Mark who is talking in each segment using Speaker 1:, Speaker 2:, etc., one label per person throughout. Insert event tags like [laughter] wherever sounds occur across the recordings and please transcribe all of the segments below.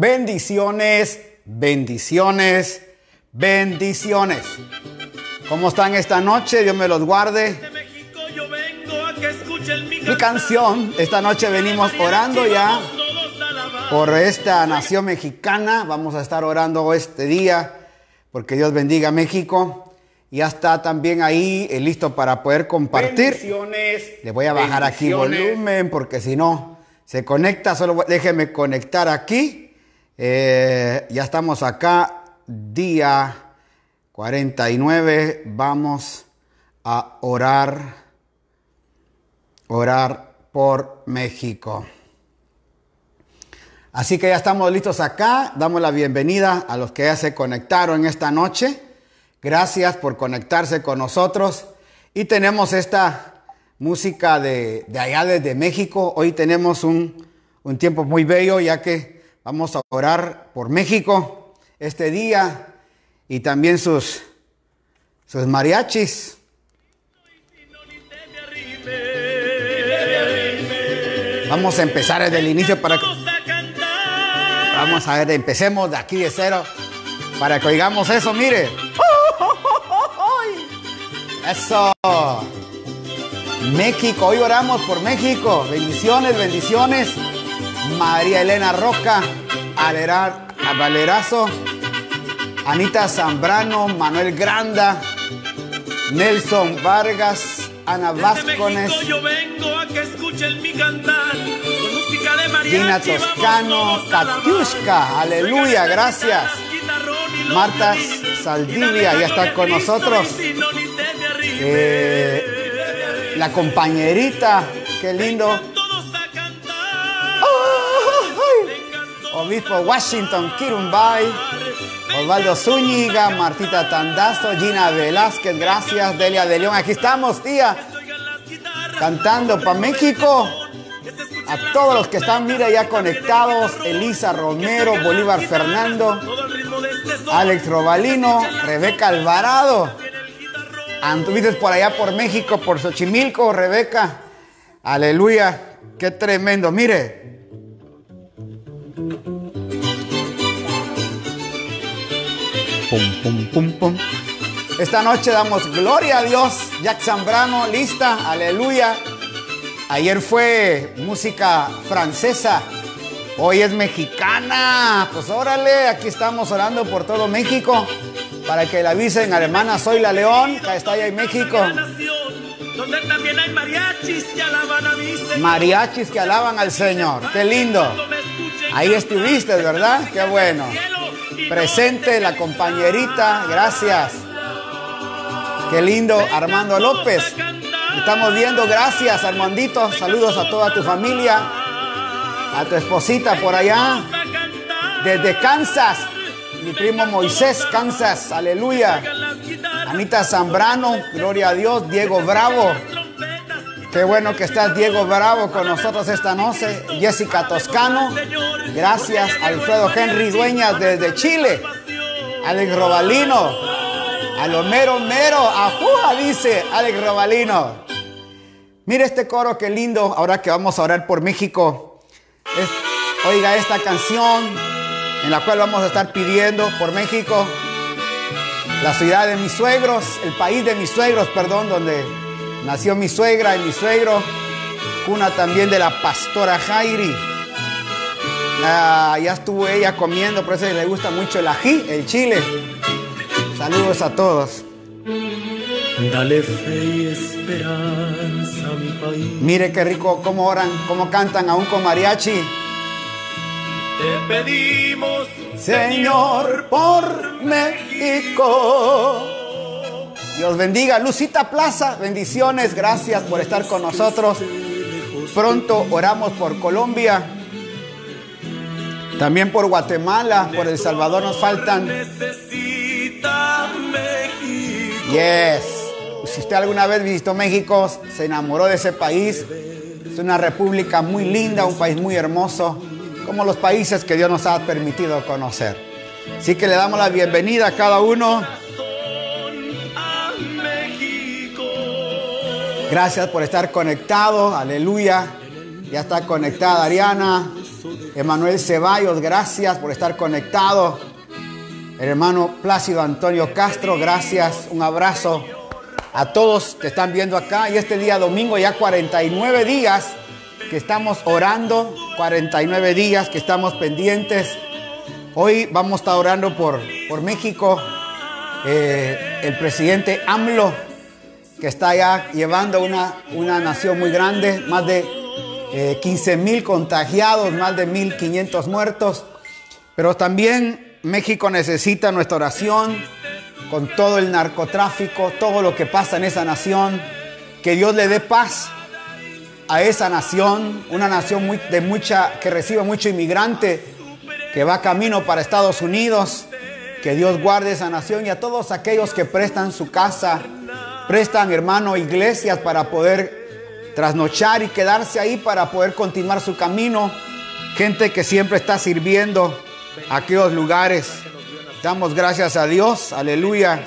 Speaker 1: Bendiciones, bendiciones, bendiciones. ¿Cómo están esta noche? Dios me los guarde. Mi canción, esta noche venimos orando ya por esta nación mexicana. Vamos a estar orando este día porque Dios bendiga a México. Ya está también ahí eh, listo para poder compartir. Le voy a bajar aquí volumen porque si no se conecta. Solo déjeme conectar aquí. Eh, ya estamos acá, día 49. Vamos a orar, orar por México. Así que ya estamos listos acá. Damos la bienvenida a los que ya se conectaron esta noche. Gracias por conectarse con nosotros. Y tenemos esta música de, allá desde México. Hoy tenemos un tiempo muy bello ya que Vamos a orar por México este día y también sus, sus mariachis. Vamos a empezar desde el inicio para que... Vamos a ver, empecemos de aquí de cero para que oigamos eso, mire. [laughs] Eso. México, hoy oramos por México. Bendiciones, bendiciones. María Elena Roca, Valerazo, Anita Zambrano, Manuel Granda, Nelson Vargas, Ana Vázquez, Gina Toscano, Katiushka, aleluya, gracias. Marta Saldivia ya está con nosotros. Eh, la compañerita, qué lindo. Obispo Washington Kirumbay, Osvaldo Zúñiga, Martita Tandazo, Gina Velázquez, gracias, Delia de León. Aquí estamos, tía, cantando para México. A todos los que están, mira, ya conectados, Elisa Romero, Bolívar Fernando, Alex Robalino, Rebeca Alvarado. Anduviste por allá por México, por Xochimilco, Rebeca. Aleluya, qué tremendo. Mire, Pum, pum, pum, pum. Esta noche damos gloria a Dios. Jack Zambrano, lista, aleluya. Ayer fue música francesa. Hoy es mexicana. Pues órale, aquí estamos orando por todo México. Para que la avisen, alemana, soy la León, que está allá en México. Donde también hay mariachis que alaban a Mariachis que alaban al Señor. Qué lindo. Ahí estuviste, ¿verdad? Qué bueno. Presente la compañerita, gracias. Qué lindo, Armando López. Estamos viendo, gracias Armandito. Saludos a toda tu familia, a tu esposita por allá, desde Kansas. Mi primo Moisés, Kansas, aleluya. Anita Zambrano, gloria a Dios. Diego Bravo, Qué bueno que estás Diego Bravo con nosotros esta noche. Jessica Toscano. Gracias. Alfredo Henry Dueñas desde Chile. Alex Robalino. Alomero Mero. Ajuja dice Alex Robalino. Mire este coro, qué lindo. Ahora que vamos a orar por México. oiga esta canción en la cual vamos a estar pidiendo por México. La ciudad de mis suegros, el país de mis suegros, perdón, donde Nació mi suegra y mi suegro, cuna también de la pastora Jairi. Ah, ya estuvo ella comiendo, por eso le gusta mucho el ají, el chile. Saludos a todos. Dale fe y esperanza a mi país. Mire qué rico cómo oran, cómo cantan aún con mariachi. Te pedimos, Señor, por México. Dios bendiga. Lucita Plaza, bendiciones. Gracias por estar con nosotros. Pronto oramos por Colombia. También por Guatemala, por El Salvador nos faltan. Yes. Si usted alguna vez visitó México, se enamoró de ese país. Es una república muy linda, un país muy hermoso, como los países que Dios nos ha permitido conocer. Así que le damos la bienvenida a cada uno. Gracias por estar conectado. Aleluya. Ya está conectada Ariana. Emanuel Ceballos, gracias por estar conectado. El hermano Plácido Antonio Castro, gracias. Un abrazo a todos que están viendo acá. Y este día domingo, ya 49 días que estamos orando, 49 días que estamos pendientes. Hoy vamos a estar orando por, por México. Eh, el presidente AMLO, que está ya llevando una, una nación muy grande, más de 15 eh, mil contagiados, más de 1.500 muertos. Pero también México necesita nuestra oración con todo el narcotráfico, todo lo que pasa en esa nación. Que Dios le dé paz a esa nación, una nación muy, de mucha, que recibe mucho inmigrante, que va camino para Estados Unidos. Que Dios guarde esa nación y a todos aquellos que prestan su casa, prestan, hermano, iglesias para poder trasnochar y quedarse ahí para poder continuar su camino. Gente que siempre está sirviendo a aquellos lugares. Damos gracias a Dios, aleluya,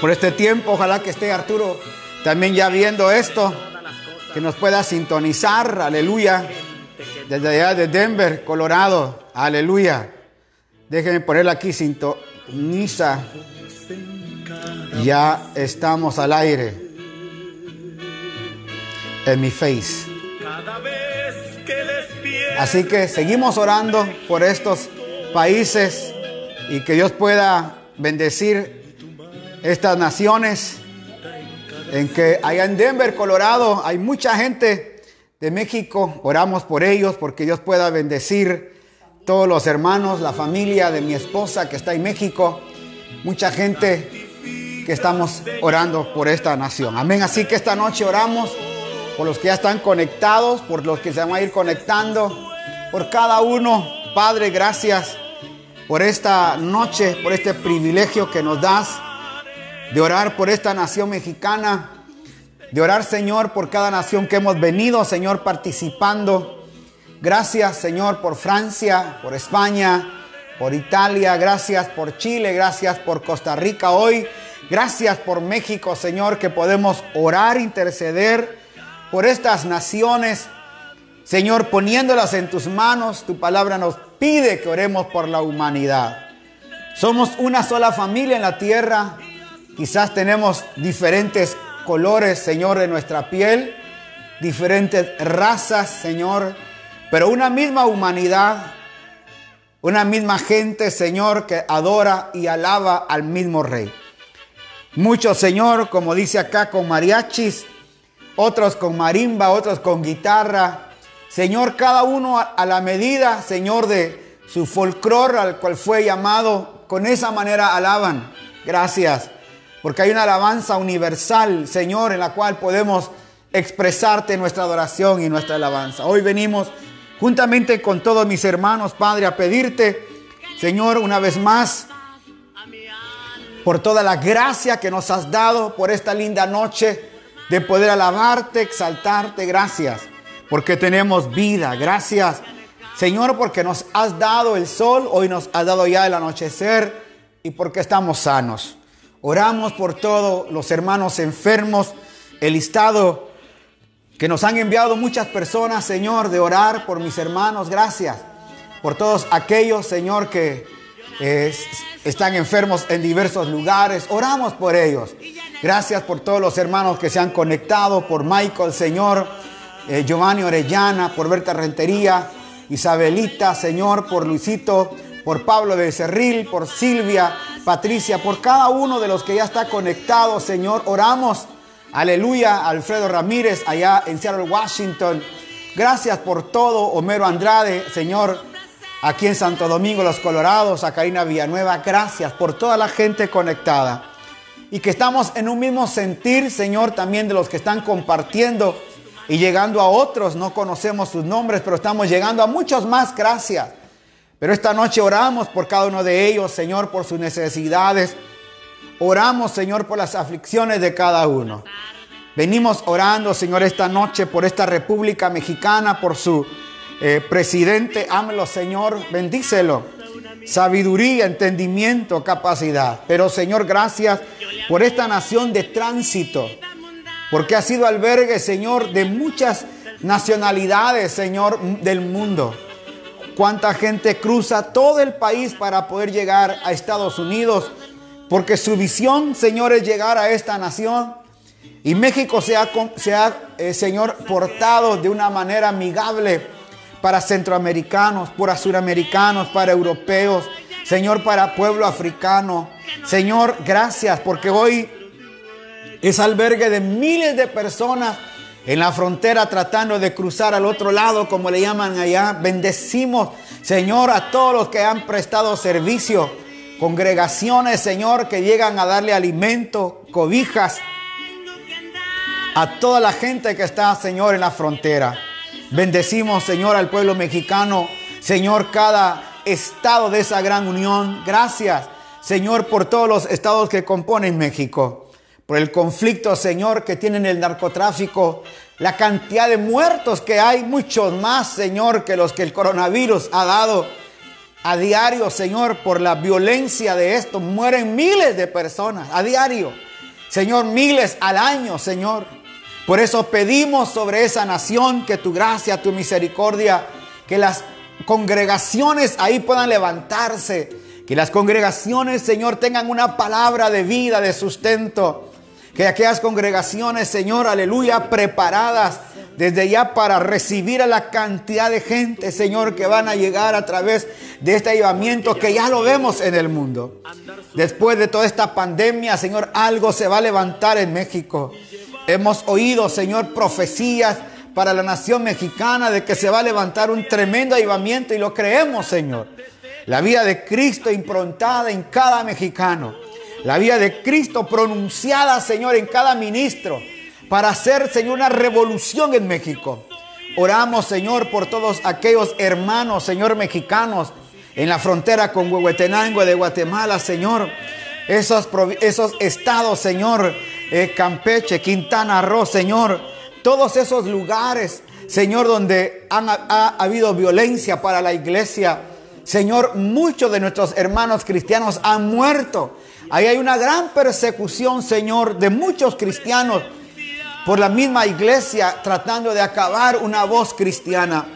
Speaker 1: por este tiempo. Ojalá que esté Arturo también ya viendo esto, que nos pueda sintonizar, aleluya, desde allá de Denver, Colorado, aleluya. Déjenme ponerla aquí, sintoniza. Ya estamos al aire en mi face. Así que seguimos orando por estos países y que Dios pueda bendecir estas naciones. En que allá en Denver, Colorado, hay mucha gente de México. Oramos por ellos porque Dios pueda bendecir todos los hermanos, la familia de mi esposa que está en México. Mucha gente que estamos orando por esta nación. Amén. Así que esta noche oramos por los que ya están conectados, por los que se van a ir conectando, por cada uno. Padre, gracias por esta noche, por este privilegio que nos das de orar por esta nación mexicana, de orar, Señor, por cada nación que hemos venido, Señor, participando. Gracias, Señor, por Francia, por España, por Italia, gracias por Chile, gracias por Costa Rica hoy, gracias por México, Señor, que podemos orar, interceder por estas naciones. Señor, poniéndolas en tus manos, tu palabra nos pide que oremos por la humanidad. Somos una sola familia en la tierra. Quizás tenemos diferentes colores, Señor, de nuestra piel, diferentes razas, Señor, pero una misma humanidad, una misma gente, Señor, que adora y alaba al mismo Rey. Muchos, Señor, como dice acá, con mariachis, otros con marimba, otros con guitarra. Señor, cada uno a la medida, Señor, de su folclor al cual fue llamado, con esa manera alaban. Gracias, porque hay una alabanza universal, Señor, en la cual podemos expresarte nuestra adoración y nuestra alabanza. Hoy venimos juntamente con todos mis hermanos, Padre, a pedirte, Señor, una vez más, por toda la gracia que nos has dado, por esta linda noche de poder alabarte, exaltarte. Gracias porque tenemos vida. Gracias, Señor, porque nos has dado el sol, hoy nos has dado ya el anochecer y porque estamos sanos. Oramos por todos los hermanos enfermos, el estado que nos han enviado muchas personas, Señor, de orar por mis hermanos. Gracias por todos aquellos, Señor, que están enfermos en diversos lugares. Oramos por ellos. Gracias por todos los hermanos que se han conectado, por Michael, Señor, eh, Giovanni Orellana, por Berta Rentería, Isabelita, Señor, por Luisito, por Pablo de Cerril, por Silvia, Patricia, por cada uno de los que ya está conectado, Señor. Oramos, aleluya, Alfredo Ramírez, allá en Seattle, Washington. Gracias por todo, Homero Andrade, Señor, aquí en Santo Domingo, Los Colorados, a Karina Villanueva. Gracias por toda la gente conectada y que estamos en un mismo sentir, Señor, también de los que están compartiendo y llegando a otros. No conocemos sus nombres, pero estamos llegando a muchos más. Gracias. Pero esta noche oramos por cada uno de ellos, Señor, por sus necesidades. Oramos, Señor, por las aflicciones de cada uno. Venimos orando, Señor, esta noche por esta República Mexicana, por su eh, presidente. Ámelo, Señor, bendícelo sabiduría, entendimiento, capacidad. Pero Señor, gracias por esta nación de tránsito, porque ha sido albergue, Señor, de muchas nacionalidades, Señor, del mundo. cuánta gente cruza todo el país para poder llegar a Estados Unidos, porque su visión, Señor, es llegar a esta nación. Y México se ha, eh, Señor, portado de una manera amigable para centroamericanos, para suramericanos, para europeos, Señor, para pueblo africano. Señor, gracias porque hoy es albergue de miles de personas en la frontera tratando de cruzar al otro lado, como le llaman allá. Bendecimos, Señor, a todos los que han prestado servicio, congregaciones, Señor, que llegan a darle alimento, cobijas a toda la gente que está, Señor, en la frontera. Bendecimos, Señor, al pueblo mexicano, Señor, cada estado de esa gran unión. Gracias, Señor, por todos los estados que componen México por el conflicto, Señor, que tienen el narcotráfico, la cantidad de muertos que hay, muchos más, Señor, que los que el coronavirus ha dado a diario, Señor, por la violencia de esto. Mueren miles de personas a diario. Señor, miles al año, Señor. Por eso pedimos sobre esa nación que tu gracia, tu misericordia, que las congregaciones ahí puedan levantarse, que las congregaciones, Señor, tengan una palabra de vida, de sustento que aquellas congregaciones, Señor, aleluya, preparadas desde ya para recibir a la cantidad de gente, Señor, que van a llegar a través de este ayudamiento que ya lo vemos en el mundo. Después de toda esta pandemia, Señor, algo se va a levantar en México. Hemos oído, Señor, profecías para la nación mexicana de que se va a levantar un tremendo ayudamiento y lo creemos, Señor. La vida de Cristo improntada en cada mexicano. La vida de Cristo pronunciada, Señor, en cada ministro para hacer, Señor, una revolución en México. Oramos, Señor, por todos aquellos hermanos, Señor, mexicanos en la frontera con Huehuetenango de Guatemala, Señor. Esos, esos estados, Señor, eh, Campeche, Quintana Roo, Señor. Todos esos lugares, Señor, donde ha habido violencia para la iglesia. Señor, muchos de nuestros hermanos cristianos han muerto Ahí hay una gran persecución, Señor, de muchos cristianos por la misma iglesia tratando de acabar una voz cristiana.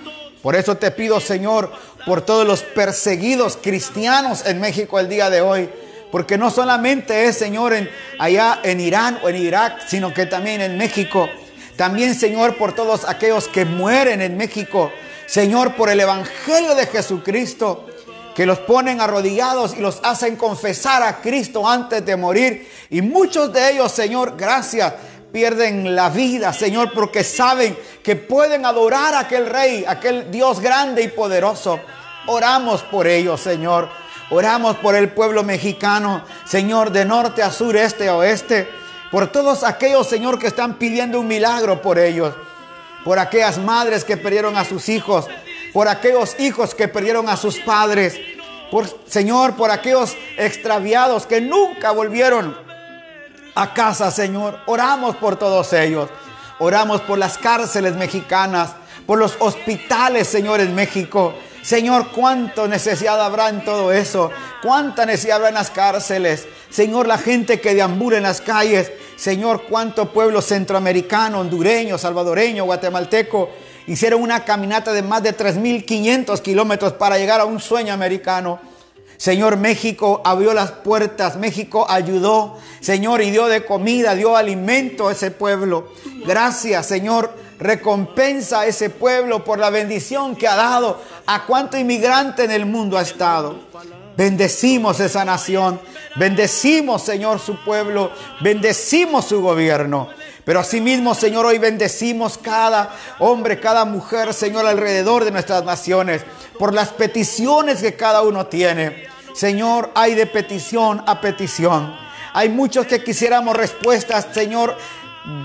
Speaker 1: Por eso te pido, Señor, por todos los perseguidos cristianos en México el día de hoy. Porque no solamente es, Señor, en, allá en Irán o en Irak, sino que también en México. También, Señor, por todos aquellos que mueren en México. Señor, por el Evangelio de Jesucristo que los ponen arrodillados y los hacen confesar a Cristo antes de morir. Y muchos de ellos, Señor, gracias, pierden la vida, Señor, porque saben que pueden adorar a aquel rey, aquel Dios grande y poderoso. Oramos por ellos, Señor. Oramos por el pueblo mexicano, Señor, de norte a sur, este a oeste. Por todos aquellos, Señor, que están pidiendo un milagro por ellos. Por aquellas madres que perdieron a sus hijos por aquellos hijos que perdieron a sus padres, por Señor, por aquellos extraviados que nunca volvieron a casa, Señor. Oramos por todos ellos. Oramos por las cárceles mexicanas, por los hospitales, Señor, en México. Señor, cuánta necesidad habrá en todo eso. Cuánta necesidad habrá en las cárceles. Señor, la gente que deambula en las calles. Señor, cuánto pueblo centroamericano, hondureño, salvadoreño, guatemalteco Hicieron una caminata de más de 3.500 kilómetros para llegar a un sueño americano. Señor, México abrió las puertas, México ayudó, Señor, y dio de comida, dio alimento a ese pueblo. Gracias, Señor, recompensa a ese pueblo por la bendición que ha dado a cuánto inmigrante en el mundo ha estado. Bendecimos esa nación, bendecimos, Señor, su pueblo, bendecimos su gobierno. Pero asimismo, Señor, hoy bendecimos cada hombre, cada mujer, Señor, alrededor de nuestras naciones, por las peticiones que cada uno tiene. Señor, hay de petición a petición. Hay muchos que quisiéramos respuestas, Señor,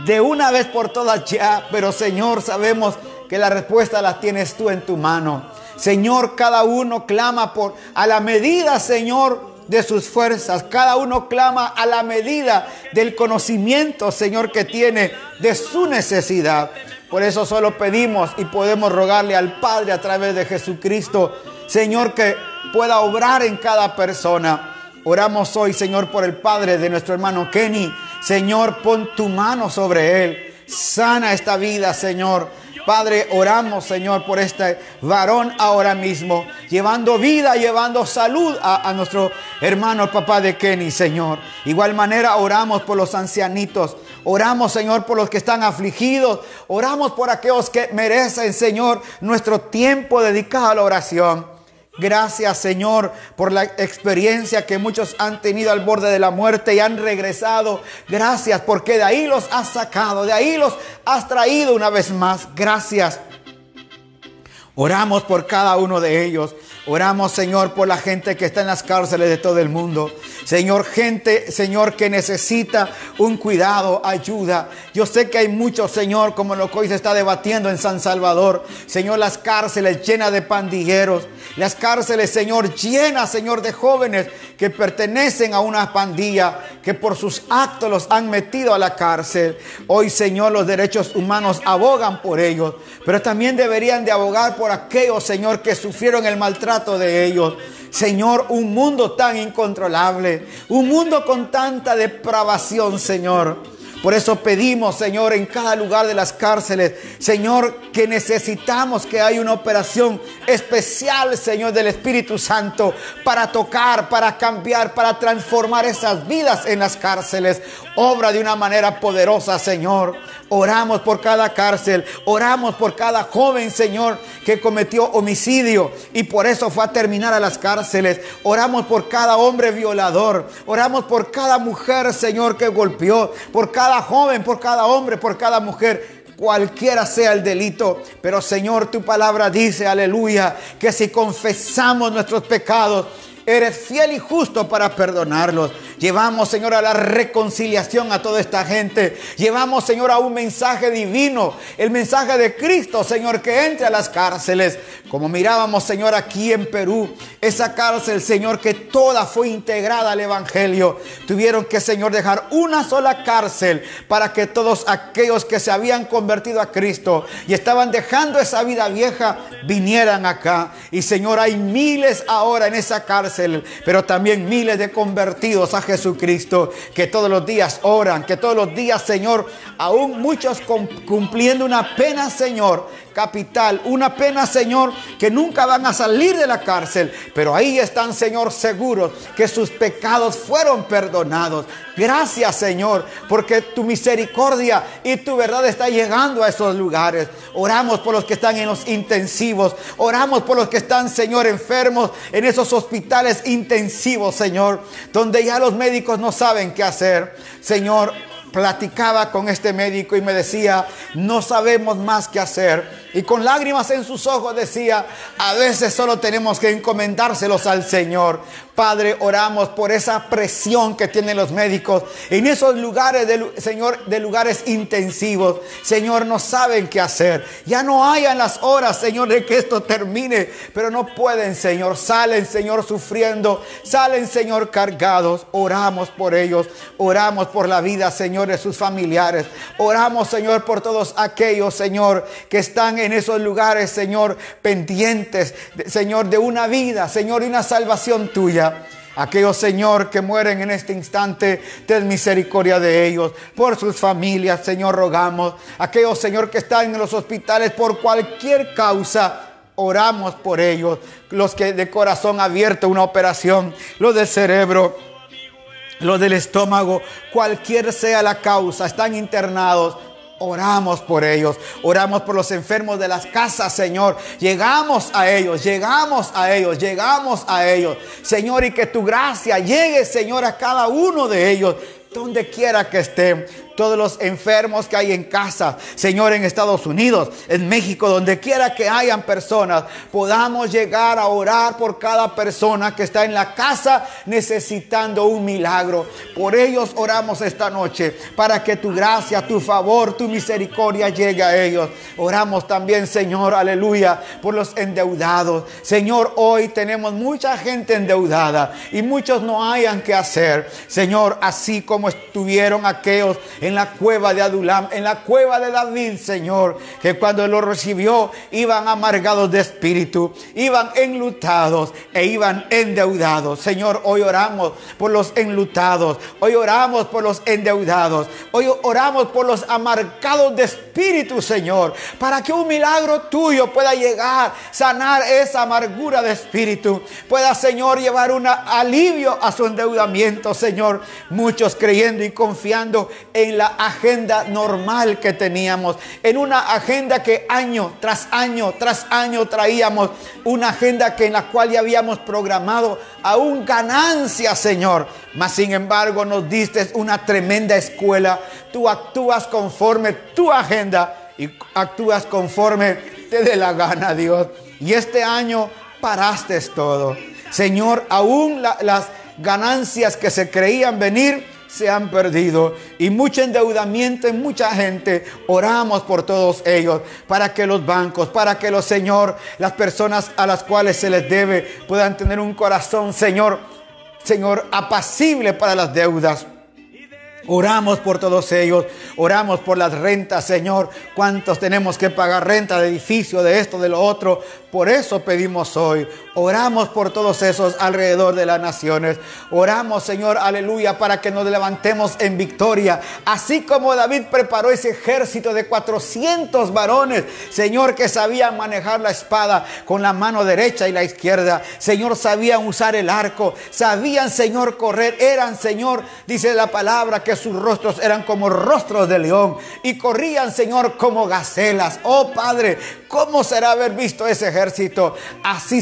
Speaker 1: de una vez por todas ya, pero Señor, sabemos que la respuesta la tienes tú en tu mano. Señor, cada uno clama por a la medida, Señor, de sus fuerzas. Cada uno clama a la medida del conocimiento, Señor, que tiene de su necesidad. Por eso solo pedimos y podemos rogarle al Padre a través de Jesucristo, Señor, que pueda obrar en cada persona. Oramos hoy, Señor, por el Padre de nuestro hermano Kenny. Señor, pon tu mano sobre él. Sana esta vida, Señor. Padre, oramos, Señor, por este varón ahora mismo, llevando vida, llevando salud a, a nuestro hermano, el papá de Kenny, Señor. Igual manera oramos por los ancianitos. Oramos, Señor, por los que están afligidos. Oramos por aquellos que merecen, Señor, nuestro tiempo dedicado a la oración. Gracias Señor por la experiencia que muchos han tenido al borde de la muerte y han regresado. Gracias porque de ahí los has sacado, de ahí los has traído una vez más. Gracias. Oramos por cada uno de ellos. Oramos, Señor, por la gente que está en las cárceles de todo el mundo. Señor, gente, Señor, que necesita un cuidado, ayuda. Yo sé que hay muchos, Señor, como lo que hoy se está debatiendo en San Salvador. Señor, las cárceles llenas de pandilleros. Las cárceles, Señor, llenas, Señor, de jóvenes que pertenecen a una pandilla, que por sus actos los han metido a la cárcel. Hoy, Señor, los derechos humanos abogan por ellos, pero también deberían de abogar por aquellos, Señor, que sufrieron el maltrato de ellos. Señor, un mundo tan incontrolable, un mundo con tanta depravación, Señor. Por eso pedimos, Señor, en cada lugar de las cárceles, Señor, que necesitamos que haya una operación especial, Señor, del Espíritu Santo para tocar, para cambiar, para transformar esas vidas en las cárceles. Obra de una manera poderosa, Señor. Oramos por cada cárcel, oramos por cada joven, Señor, que cometió homicidio y por eso fue a terminar a las cárceles. Oramos por cada hombre violador, oramos por cada mujer, Señor, que golpeó, por cada joven, por cada hombre, por cada mujer cualquiera sea el delito. Pero Señor, tu palabra dice, aleluya, que si confesamos nuestros pecados, eres fiel y justo para perdonarlos. Llevamos, Señor, a la reconciliación a toda esta gente. Llevamos, Señor, a un mensaje divino, el mensaje de Cristo, Señor, que entre a las cárceles. Como mirábamos, Señor, aquí en Perú, esa cárcel, Señor, que toda fue integrada al Evangelio. Tuvieron que, Señor, dejar una sola cárcel para que todos aquellos que se habían convertido a Cristo y estaban dejando esa vida vieja vinieran acá. Y, Señor, hay miles ahora en esa cárcel, pero también miles de convertidos a Jesucristo, que todos los días oran, que todos los días, Señor, aún muchos cumpliendo una pena, Señor, capital, una pena, Señor, que nunca van a salir de la cárcel, pero ahí están, Señor, seguros que sus pecados fueron perdonados. Gracias, Señor, porque tu misericordia y tu verdad está llegando a esos lugares. Oramos por los que están en los intensivos, oramos por los que están, Señor, enfermos en esos hospitales intensivos, Señor, donde ya los médicos no saben qué hacer. Señor, platicaba con este médico y me decía, no sabemos más qué hacer. Y con lágrimas en sus ojos decía, a veces solo tenemos que encomendárselos al Señor. Padre, oramos por esa presión que tienen los médicos en esos lugares, de, Señor, de lugares intensivos. Señor, no saben qué hacer. Ya no hayan las horas, Señor, de que esto termine, pero no pueden, Señor. Salen, Señor, sufriendo. Salen, Señor, cargados. Oramos por ellos. Oramos por la vida, Señor, de sus familiares. Oramos, Señor, por todos aquellos, Señor, que están esos lugares, Señor, pendientes, Señor, de una vida, Señor, y una salvación tuya. Aquellos, Señor, que mueren en este instante, ten misericordia de ellos. Por sus familias, Señor, rogamos. Aquellos, Señor, que están en los hospitales por cualquier causa, oramos por ellos. Los que de corazón abierto, una operación, los del cerebro, los del estómago, cualquier sea la causa, están internados. Oramos por ellos, oramos por los enfermos de las casas, Señor. Llegamos a ellos, llegamos a ellos, llegamos a ellos. Señor, y que tu gracia llegue, Señor, a cada uno de ellos, donde quiera que estén todos los enfermos que hay en casa, Señor, en Estados Unidos, en México, donde quiera que hayan personas, podamos llegar a orar por cada persona que está en la casa necesitando un milagro. Por ellos oramos esta noche, para que tu gracia, tu favor, tu misericordia llegue a ellos. Oramos también, Señor, aleluya, por los endeudados. Señor, hoy tenemos mucha gente endeudada y muchos no hayan que hacer. Señor, así como estuvieron aquellos en la cueva de Adulam, en la cueva de David, Señor, que cuando lo recibió iban amargados de espíritu, iban enlutados e iban endeudados. Señor, hoy oramos por los enlutados, hoy oramos por los endeudados, hoy oramos por los amargados de espíritu, Señor, para que un milagro tuyo pueda llegar, sanar esa amargura de espíritu, pueda, Señor, llevar un alivio a su endeudamiento, Señor. Muchos creyendo y confiando en la agenda normal que teníamos, en una agenda que año tras año tras año traíamos, una agenda que en la cual ya habíamos programado aún ganancia, Señor. Mas sin embargo nos diste una tremenda escuela. Tú actúas conforme tu agenda y actúas conforme te dé la gana, Dios. Y este año paraste todo. Señor, aún las ganancias que se creían venir se han perdido y mucho endeudamiento en mucha gente. Oramos por todos ellos para que los bancos, para que los Señor, las personas a las cuales se les debe puedan tener un corazón, Señor, Señor, apacible para las deudas. Oramos por todos ellos, oramos por las rentas, Señor. ¿Cuántos tenemos que pagar renta de edificio, de esto, de lo otro? Por eso pedimos hoy. Oramos por todos esos alrededor de las naciones. Oramos, Señor, aleluya, para que nos levantemos en victoria. Así como David preparó ese ejército de 400 varones, Señor, que sabían manejar la espada con la mano derecha y la izquierda. Señor, sabían usar el arco. Sabían, Señor, correr. Eran, Señor, dice la palabra, que sus rostros eran como rostros de león. Y corrían, Señor, como gacelas. Oh, Padre, ¿cómo será haber visto ese ejército? Así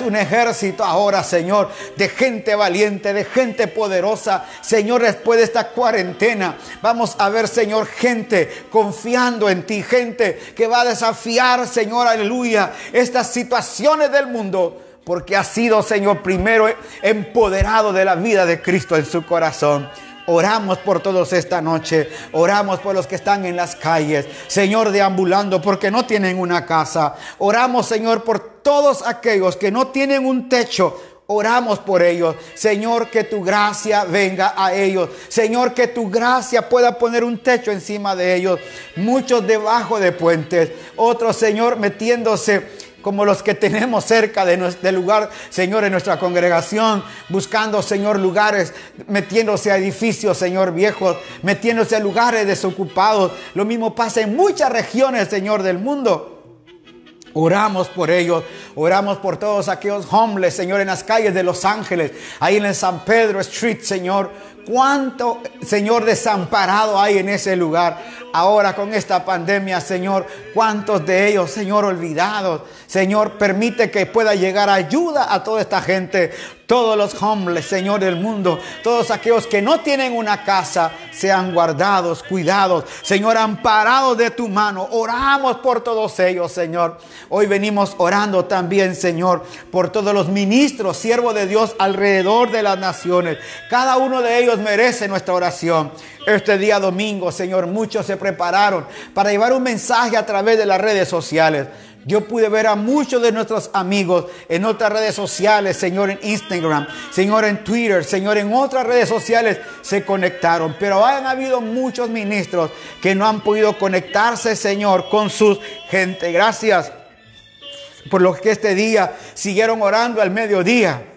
Speaker 1: un ejército ahora, Señor, de gente valiente, de gente poderosa. Señor, después de esta cuarentena, vamos a ver, Señor, gente confiando en ti, gente que va a desafiar, Señor, aleluya, estas situaciones del mundo porque ha sido, Señor, primero empoderado de la vida de Cristo en su corazón. Oramos por todos esta noche. Oramos por los que están en las calles. Señor, deambulando porque no tienen una casa. Oramos, Señor, por todos aquellos que no tienen un techo. Oramos por ellos. Señor, que tu gracia venga a ellos. Señor, que tu gracia pueda poner un techo encima de ellos. Muchos debajo de puentes. Otros, Señor, metiéndose como los que tenemos cerca de del lugar, Señor, en nuestra congregación, buscando, Señor, lugares, metiéndose a edificios, Señor, viejos, metiéndose a lugares desocupados. Lo mismo pasa en muchas regiones, Señor, del mundo. Oramos por ellos, oramos por todos aquellos homeless, Señor, en las calles de Los Ángeles, ahí en San Pedro Street, Señor. ¿Cuánto, Señor, desamparado hay en ese lugar? Ahora con esta pandemia, Señor, ¿cuántos de ellos, Señor, olvidados? Señor, permite que pueda llegar ayuda a toda esta gente todos los hombres, Señor del mundo, todos aquellos que no tienen una casa, sean guardados, cuidados, Señor, amparados de tu mano. Oramos por todos ellos, Señor. Hoy venimos orando también, Señor, por todos los ministros, siervos de Dios alrededor de las naciones. Cada uno de ellos merece nuestra oración. Este día domingo, Señor, muchos se prepararon para llevar un mensaje a través de las redes sociales. Yo pude ver a muchos de nuestros amigos en otras redes sociales, Señor, en Instagram, Señor, en Twitter, Señor, en otras redes sociales se conectaron. Pero han habido muchos ministros que no han podido conectarse, Señor, con su gente. Gracias por lo que este día siguieron orando al mediodía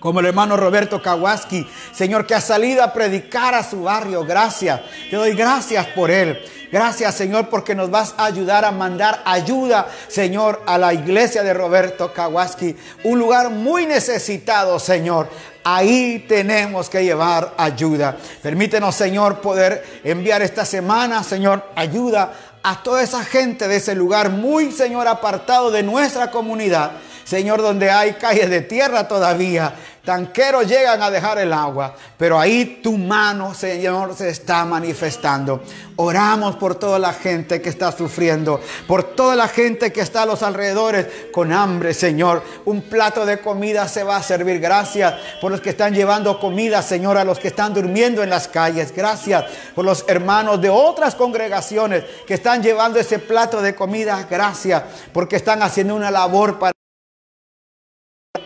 Speaker 1: como el hermano Roberto Kawaski, Señor, que ha salido a predicar a su barrio. Gracias. Te doy gracias por él. Gracias, Señor, porque nos vas a ayudar a mandar ayuda, Señor, a la iglesia de Roberto Kawaski. Un lugar muy necesitado, Señor. Ahí tenemos que llevar ayuda. Permítenos, Señor, poder enviar esta semana, Señor, ayuda a toda esa gente de ese lugar muy, Señor, apartado de nuestra comunidad. Señor, donde hay calles de tierra todavía. Tanqueros llegan a dejar el agua, pero ahí tu mano, Señor, se está manifestando. Oramos por toda la gente que está sufriendo, por toda la gente que está a los alrededores con hambre, Señor. Un plato de comida se va a servir. Gracias por los que están llevando comida, Señor, a los que están durmiendo en las calles. Gracias por los hermanos de otras congregaciones que están llevando ese plato de comida. Gracias porque están haciendo una labor para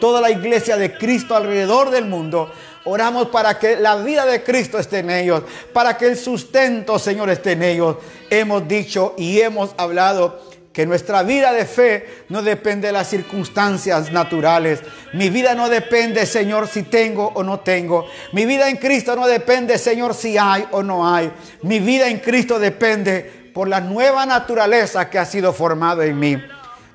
Speaker 1: toda la iglesia de Cristo alrededor del mundo. Oramos para que la vida de Cristo esté en ellos, para que el sustento, Señor, esté en ellos. Hemos dicho y hemos hablado que nuestra vida de fe no depende de las circunstancias naturales. Mi vida no depende, Señor, si tengo o no tengo. Mi vida en Cristo no depende, Señor, si hay o no hay. Mi vida en Cristo depende por la nueva naturaleza que ha sido formada en mí.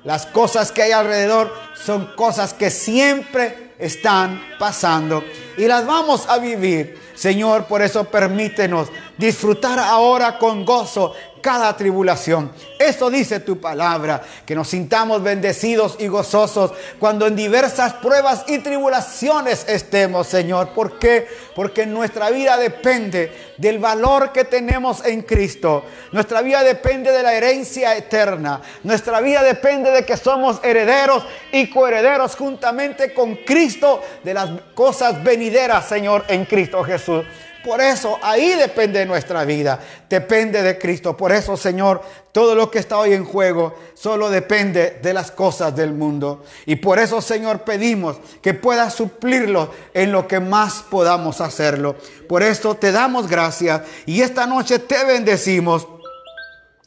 Speaker 1: Las cosas que hay alrededor son cosas que siempre están pasando y las vamos a vivir. Señor, por eso permítenos disfrutar ahora con gozo cada tribulación. Eso dice tu palabra, que nos sintamos bendecidos y gozosos cuando en diversas pruebas y tribulaciones estemos, Señor. ¿Por qué? Porque nuestra vida depende del valor que tenemos en Cristo. Nuestra vida depende de la herencia eterna. Nuestra vida depende de que somos herederos y coherederos juntamente con Cristo de las cosas venideras, Señor, en Cristo Jesús. Por eso ahí depende nuestra vida, depende de Cristo. Por eso, Señor, todo lo que está hoy en juego solo depende de las cosas del mundo. Y por eso, Señor, pedimos que puedas suplirlo en lo que más podamos hacerlo. Por eso te damos gracias y esta noche te bendecimos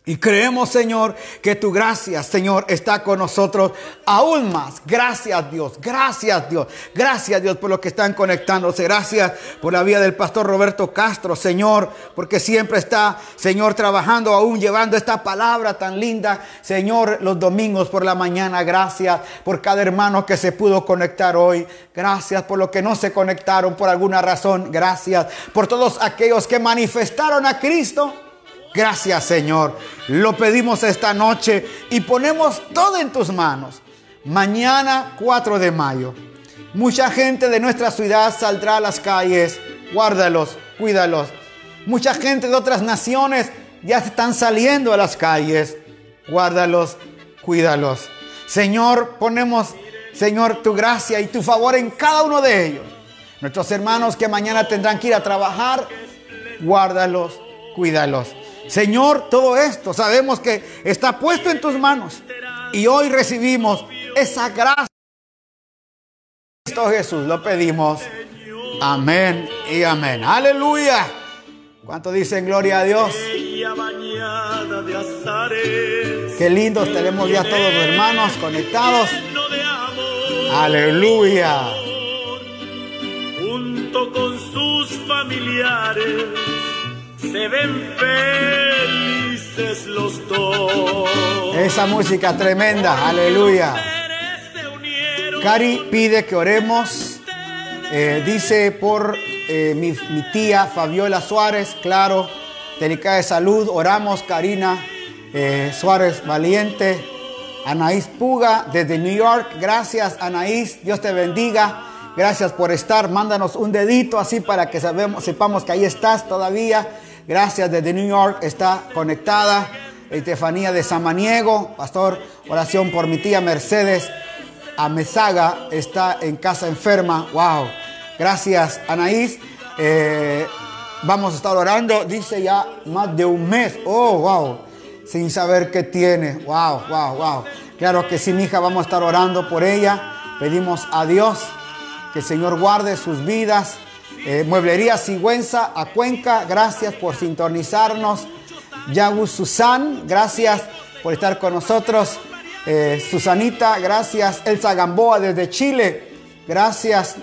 Speaker 1: y creemos, Señor, que tu gracia, Señor, está con nosotros aún más. Gracias, Dios. Gracias, Dios. Gracias, Dios, por lo que están conectándose. Gracias por la vida del pastor Roberto Castro, Señor, porque siempre está, Señor, trabajando aún, llevando esta palabra tan linda, Señor, los domingos por la mañana. Gracias por cada hermano que se pudo conectar hoy. Gracias por los que no se conectaron por alguna razón. Gracias por todos aquellos que manifestaron a Cristo Gracias Señor. Lo pedimos esta noche y ponemos todo en tus manos. Mañana 4 de mayo. Mucha gente de nuestra ciudad saldrá a las calles. Guárdalos, cuídalos. Mucha gente de otras naciones ya están saliendo a las calles. Guárdalos, cuídalos. Señor, ponemos, Señor, tu gracia y tu favor en cada uno de ellos. Nuestros hermanos que mañana tendrán que ir a trabajar, guárdalos, cuídalos. Señor, todo esto sabemos que está puesto en tus manos. Y hoy recibimos esa gracia. Cristo Jesús, lo pedimos. Amén y amén. Aleluya. ¿Cuánto dicen gloria a Dios? Qué lindos tenemos ya todos los hermanos conectados. Aleluya.
Speaker 2: Junto con sus familiares se ven felices los dos.
Speaker 1: Esa música tremenda, aleluya. Cari pide que oremos. Eh, dice por eh, mi, tía Fabiola Suárez, claro, delicada de salud. Oramos, Karina eh, Suárez Valiente. Anaís Puga desde New York. Gracias, Anaís. Dios te bendiga. Gracias por estar. Mándanos un dedito así para que sabemos, sepamos que ahí estás todavía. Gracias desde New York, está conectada. Estefanía de Samaniego, pastor, oración por mi tía Mercedes Amezaga, está en casa enferma. Wow, gracias Anaís. Eh, vamos a estar orando, dice ya más de un mes. Oh, wow, sin saber qué tiene. Wow, wow, wow. Claro que sí, mi hija, vamos a estar orando por ella. Pedimos a Dios que el Señor guarde sus vidas eh, Mueblería Sigüenza a Cuenca, gracias por sintonizarnos. Yagus Susan, gracias por estar con nosotros. Eh, Susanita, gracias. Elsa Gamboa desde Chile, gracias.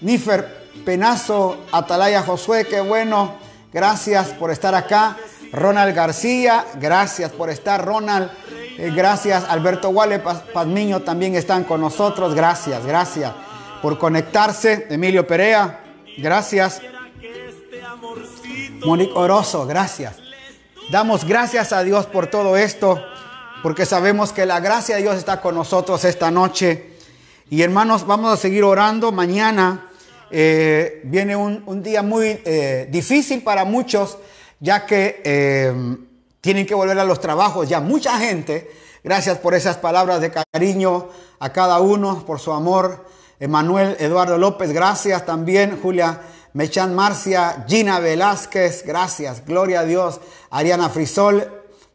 Speaker 1: Nífer Penazo, Atalaya Josué, qué bueno. Gracias por estar acá. Ronald García, gracias por estar, Ronald. Eh, gracias, Alberto Wale Pazmiño también están con nosotros. Gracias, gracias por conectarse. Emilio Perea, Gracias. Monique Oroso, gracias. Damos gracias a Dios por todo esto, porque sabemos que la gracia de Dios está con nosotros esta noche. Y hermanos, vamos a seguir orando. Mañana eh, viene un, día muy eh, difícil para muchos, ya que eh, tienen que volver a los trabajos. Ya mucha gente, gracias por esas palabras de cariño a cada uno, por su amor. Emanuel Eduardo López, gracias también. Julia Mechan Marcia, Gina Velázquez, gracias. Gloria a Dios. Ariana Frisol,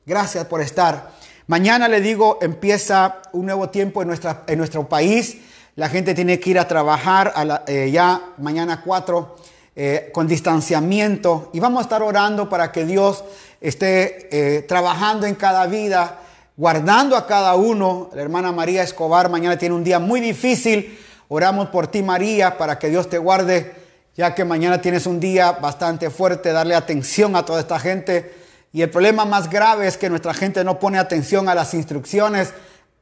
Speaker 1: gracias por estar. Mañana le digo, empieza un nuevo tiempo en, nuestra, en nuestro país. La gente tiene que ir a trabajar eh, ya mañana 4 eh, con distanciamiento y vamos a estar orando para que Dios esté trabajando en cada vida, guardando a cada uno. La hermana María Escobar mañana tiene un día muy difícil. Oramos por ti María para que Dios te guarde, ya que mañana tienes un día bastante fuerte, darle atención a toda esta gente y el problema más grave es que nuestra gente no pone atención a las instrucciones,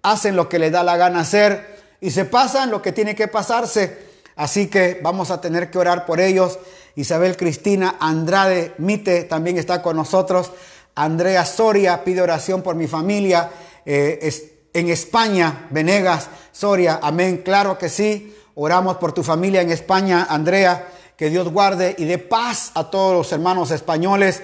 Speaker 1: hacen lo que les da la gana hacer y se pasan lo que tiene que pasarse. Así que vamos a tener que orar por ellos. Isabel Cristina Andrade Mite también está con nosotros. Andrea Soria pide oración por mi familia eh, en España. Venegas, Soria, amén. Claro que sí. Oramos por tu familia en España, Andrea. Que Dios guarde y dé paz a todos los hermanos españoles.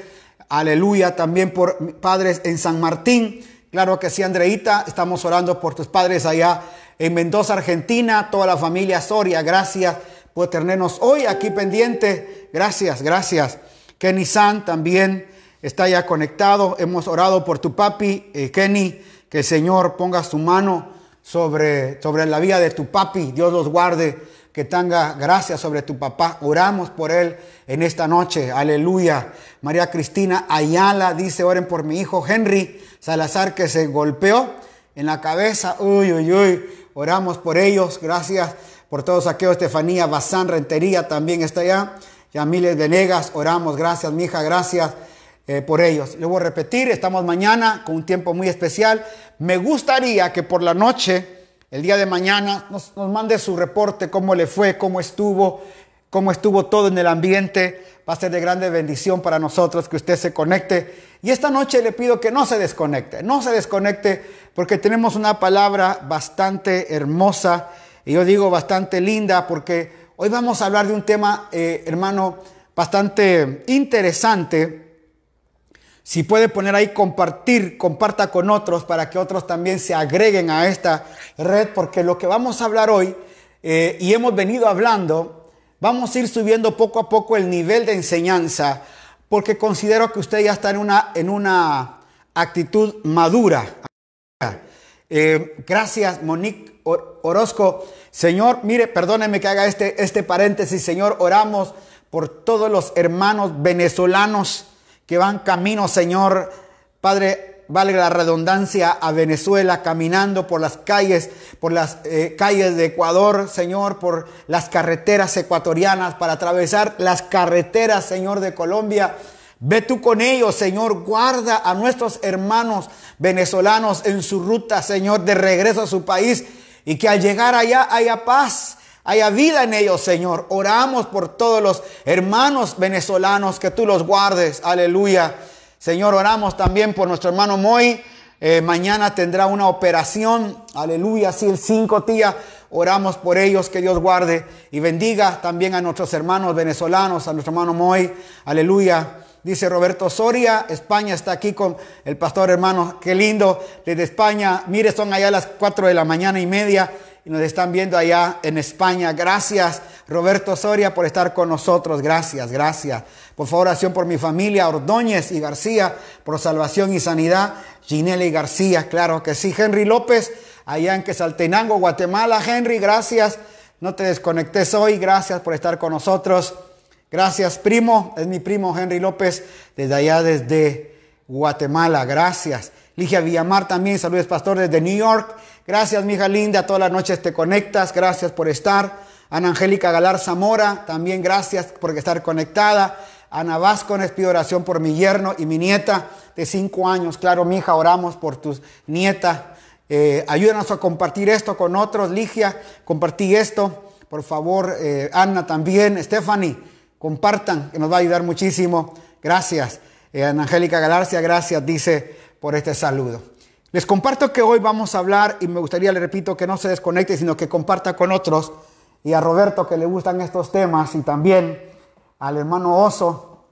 Speaker 1: Aleluya. También por padres en San Martín. Claro que sí, Andreita. Estamos orando por tus padres allá en Mendoza, Argentina. Toda la familia Soria. Gracias por tenernos hoy aquí pendiente. Gracias, gracias. Kenny San también está ya conectado. Hemos orado por tu papi, eh, Kenny. Que el Señor ponga su mano sobre, sobre la vida de tu papi. Dios los guarde que tenga gracia sobre tu papá. Oramos por él en esta noche. Aleluya. María Cristina Ayala dice, oren por mi hijo Henry Salazar que se golpeó en la cabeza. Uy, uy, uy. Oramos por ellos. Gracias por todos aquellos. Estefanía Bazán Rentería también está allá. Yamiles Venegas, oramos. Gracias, mi hija. Gracias. Eh, por ellos. Le voy a repetir, estamos mañana con un tiempo muy especial. Me gustaría que por la noche el día de mañana nos, mande su reporte, cómo le fue, cómo estuvo, cómo estuvo todo en el ambiente. Va a ser de grande bendición para nosotros que usted se conecte. Y esta noche le pido que no se desconecte, no se desconecte porque tenemos una palabra bastante hermosa y yo digo bastante linda porque hoy vamos a hablar de un tema, eh, hermano, bastante interesante si puede poner ahí compartir, comparta con otros para que otros también se agreguen a esta red, porque lo que vamos a hablar hoy, eh, y hemos venido hablando, vamos a ir subiendo poco a poco el nivel de enseñanza, porque considero que usted ya está en una, en una actitud madura. Eh, gracias, Monique Orozco. Señor, mire, perdóneme que haga este, este paréntesis. Señor, oramos por todos los hermanos venezolanos que van camino, Señor, Padre, valga la redundancia, a Venezuela, caminando por las calles, por las eh, calles de Ecuador, Señor, por las carreteras ecuatorianas, para atravesar las carreteras, Señor, de Colombia. Ve tú con ellos, Señor, guarda a nuestros hermanos venezolanos en su ruta, Señor, de regreso a su país y que al llegar allá haya paz, haya vida en ellos, Señor. Oramos por todos los hermanos venezolanos, que tú los guardes. Aleluya. Señor, oramos también por nuestro hermano Moy. Eh, mañana tendrá una operación. Aleluya. Sí, el cinco días. Oramos por ellos, que Dios guarde y bendiga también a nuestros hermanos venezolanos, a nuestro hermano Moy. Aleluya. Dice Roberto Soria, España está aquí con el pastor hermano, qué lindo, desde España. Mire, son allá las cuatro de la mañana y media nos están viendo allá en España. Gracias, Roberto Soria, por estar con nosotros. Gracias, gracias. Por favor, oración por mi familia, Ordóñez y García, por salvación y sanidad. Ginela y García, claro que sí. Henry López, allá en Quesaltenango, Guatemala. Henry, gracias. No te desconectes hoy. Gracias por estar con nosotros. Gracias, primo. Es mi primo Henry López, desde allá, desde Guatemala. Gracias. Ligia Villamar también, saludos pastor desde New York. Gracias, mi hija linda, todas las noches te conectas, gracias por estar. Ana Angélica Galar Zamora, también gracias por estar conectada. Ana Vázquez, pido oración por mi yerno y mi nieta de cinco años. Claro, mi hija, oramos por tus nietas. Eh, ayúdanos a compartir esto con otros. Ligia, compartí esto. Por favor, eh, Ana también. Stephanie, compartan, que nos va a ayudar muchísimo. Gracias. Eh, Ana Angélica Galarcia, gracias, dice por este saludo. Les comparto que hoy vamos a hablar y me gustaría, le repito, que no se desconecte, sino que comparta con otros y a Roberto que le gustan estos temas y también al hermano Oso,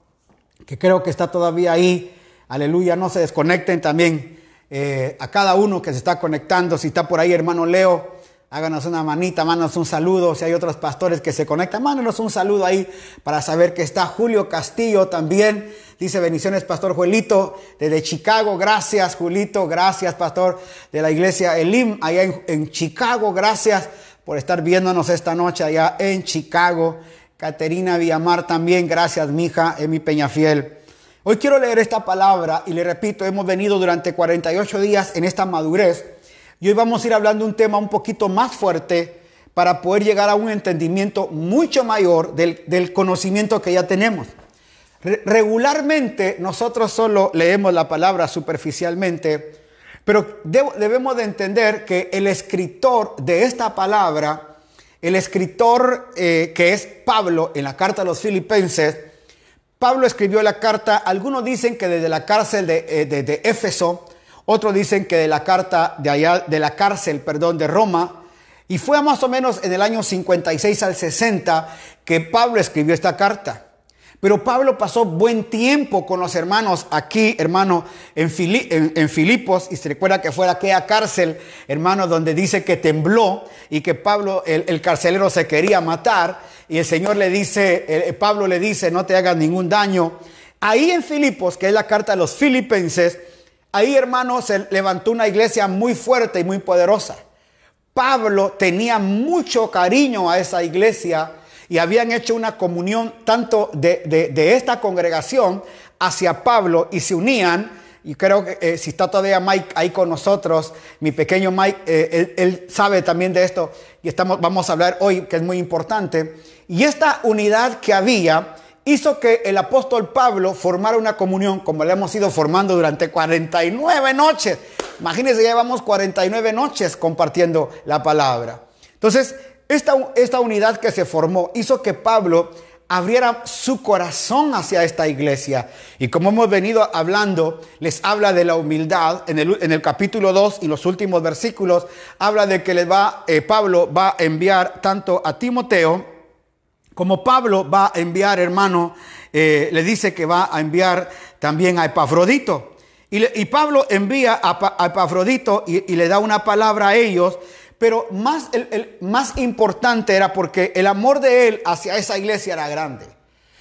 Speaker 1: que creo que está todavía ahí. Aleluya, no se desconecten también eh, a cada uno que se está conectando. Si está por ahí, hermano Leo, háganos una manita, mándanos un saludo. Si hay otros pastores que se conectan, mándanos un saludo ahí para saber que está Julio Castillo también. Dice bendiciones, Pastor Juelito, desde Chicago. Gracias, Julito. Gracias, Pastor de la iglesia Elim, allá en, Chicago. Gracias por estar viéndonos esta noche allá en Chicago. Caterina Villamar también, gracias, mija, Emi Peñafiel. Hoy quiero leer esta palabra y le repito, hemos venido durante 48 días en esta madurez y hoy vamos a ir hablando un tema un poquito más fuerte para poder llegar a un entendimiento mucho mayor del, del conocimiento que ya tenemos. Regularmente nosotros solo leemos la palabra superficialmente, pero debemos de entender que el escritor de esta palabra, el escritor eh, que es Pablo en la carta a los filipenses, Pablo escribió la carta, algunos dicen que desde la cárcel de, eh, de, Éfeso, otros dicen que de la carta de allá, de la cárcel, perdón, de Roma, y fue más o menos en el año 56 al 60 que Pablo escribió esta carta. Pero Pablo pasó buen tiempo con los hermanos aquí, hermano, en, Filipos, y se recuerda que fue aquella cárcel, hermano, donde dice que tembló y que Pablo, el, carcelero, se quería matar, y el Señor le dice, Pablo le dice, no te hagas ningún daño. Ahí en Filipos, que es la carta de los filipenses, ahí, hermano, se levantó una iglesia muy fuerte y muy poderosa. Pablo tenía mucho cariño a esa iglesia y habían hecho una comunión tanto de, esta congregación hacia Pablo y se unían. Y creo que eh, si está todavía Mike ahí con nosotros, mi pequeño Mike, eh, él, sabe también de esto y estamos, vamos a hablar hoy, que es muy importante. Y esta unidad que había hizo que el apóstol Pablo formara una comunión como la hemos ido formando durante 49 noches. Imagínense, llevamos 49 noches compartiendo la palabra. Entonces, esta, unidad que se formó hizo que Pablo abriera su corazón hacia esta iglesia. Y como hemos venido hablando, les habla de la humildad. En el, en el capítulo 2 y los últimos versículos, habla de que les va, eh, Pablo va a enviar tanto a Timoteo, como Pablo va a enviar, hermano, eh, le dice que va a enviar también a Epafrodito. Y, Pablo envía a, Epafrodito y, le da una palabra a ellos pero más, más importante era porque el amor de él hacia esa iglesia era grande.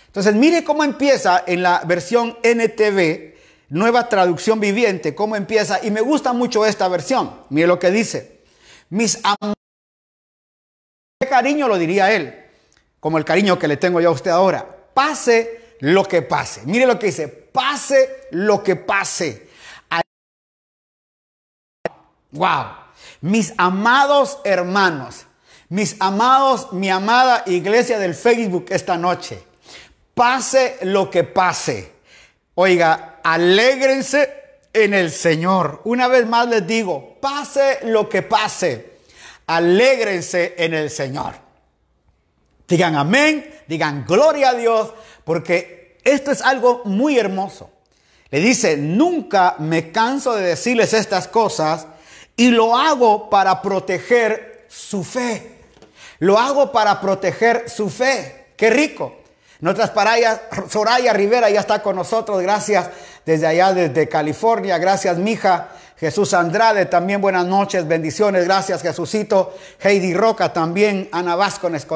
Speaker 1: Entonces, mire cómo empieza en la versión NTV, nueva traducción viviente, cómo empieza. Y me gusta mucho esta versión. Mire lo que dice. Mis amores. ¿Qué cariño lo diría él? Como el cariño que le tengo yo a usted ahora. Pase lo que pase. Mire lo que dice. Pase lo que pase. Wow. Mis amados hermanos, mis amados, mi amada iglesia del Facebook esta noche, pase lo que pase. Oiga, alégrense en el Señor. Una vez más les digo, pase lo que pase, alégrense en el Señor. Digan amén, digan gloria a Dios, porque esto es algo muy hermoso. Le dice, nunca me canso de decirles estas cosas y lo hago para proteger su fe. Lo hago para proteger su fe. Qué rico. Nuestras parayas, Soraya Rivera ya está con nosotros. Gracias desde allá, desde California. Gracias, mija. Jesús Andrade, también buenas noches, bendiciones, gracias Jesucito. Heidi Roca también, Ana Vázquez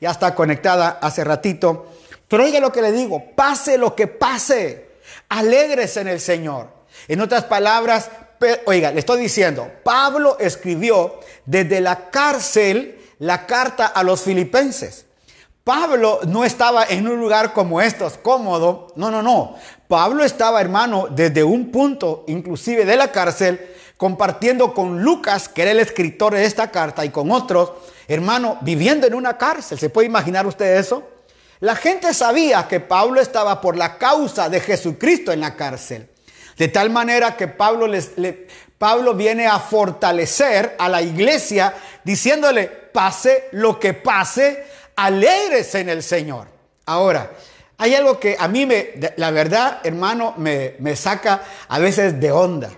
Speaker 1: ya está conectada hace ratito. Pero oiga lo que le digo, pase lo que pase, alegres en el Señor. En otras palabras, oiga, le estoy diciendo, Pablo escribió desde la cárcel la carta a los filipenses. Pablo no estaba en un lugar como estos, cómodo. No, no, no. Pablo estaba, hermano, desde un punto, inclusive de la cárcel, compartiendo con Lucas, que era el escritor de esta carta, y con otros, hermano, viviendo en una cárcel. ¿Se puede imaginar usted eso? La gente sabía que Pablo estaba por la causa de Jesucristo en la cárcel. De tal manera que Pablo, les, Pablo viene a fortalecer a la iglesia diciéndole, pase lo que pase, alegres en el Señor. Ahora, hay algo que a mí me, la verdad, hermano, me, me saca a veces de onda.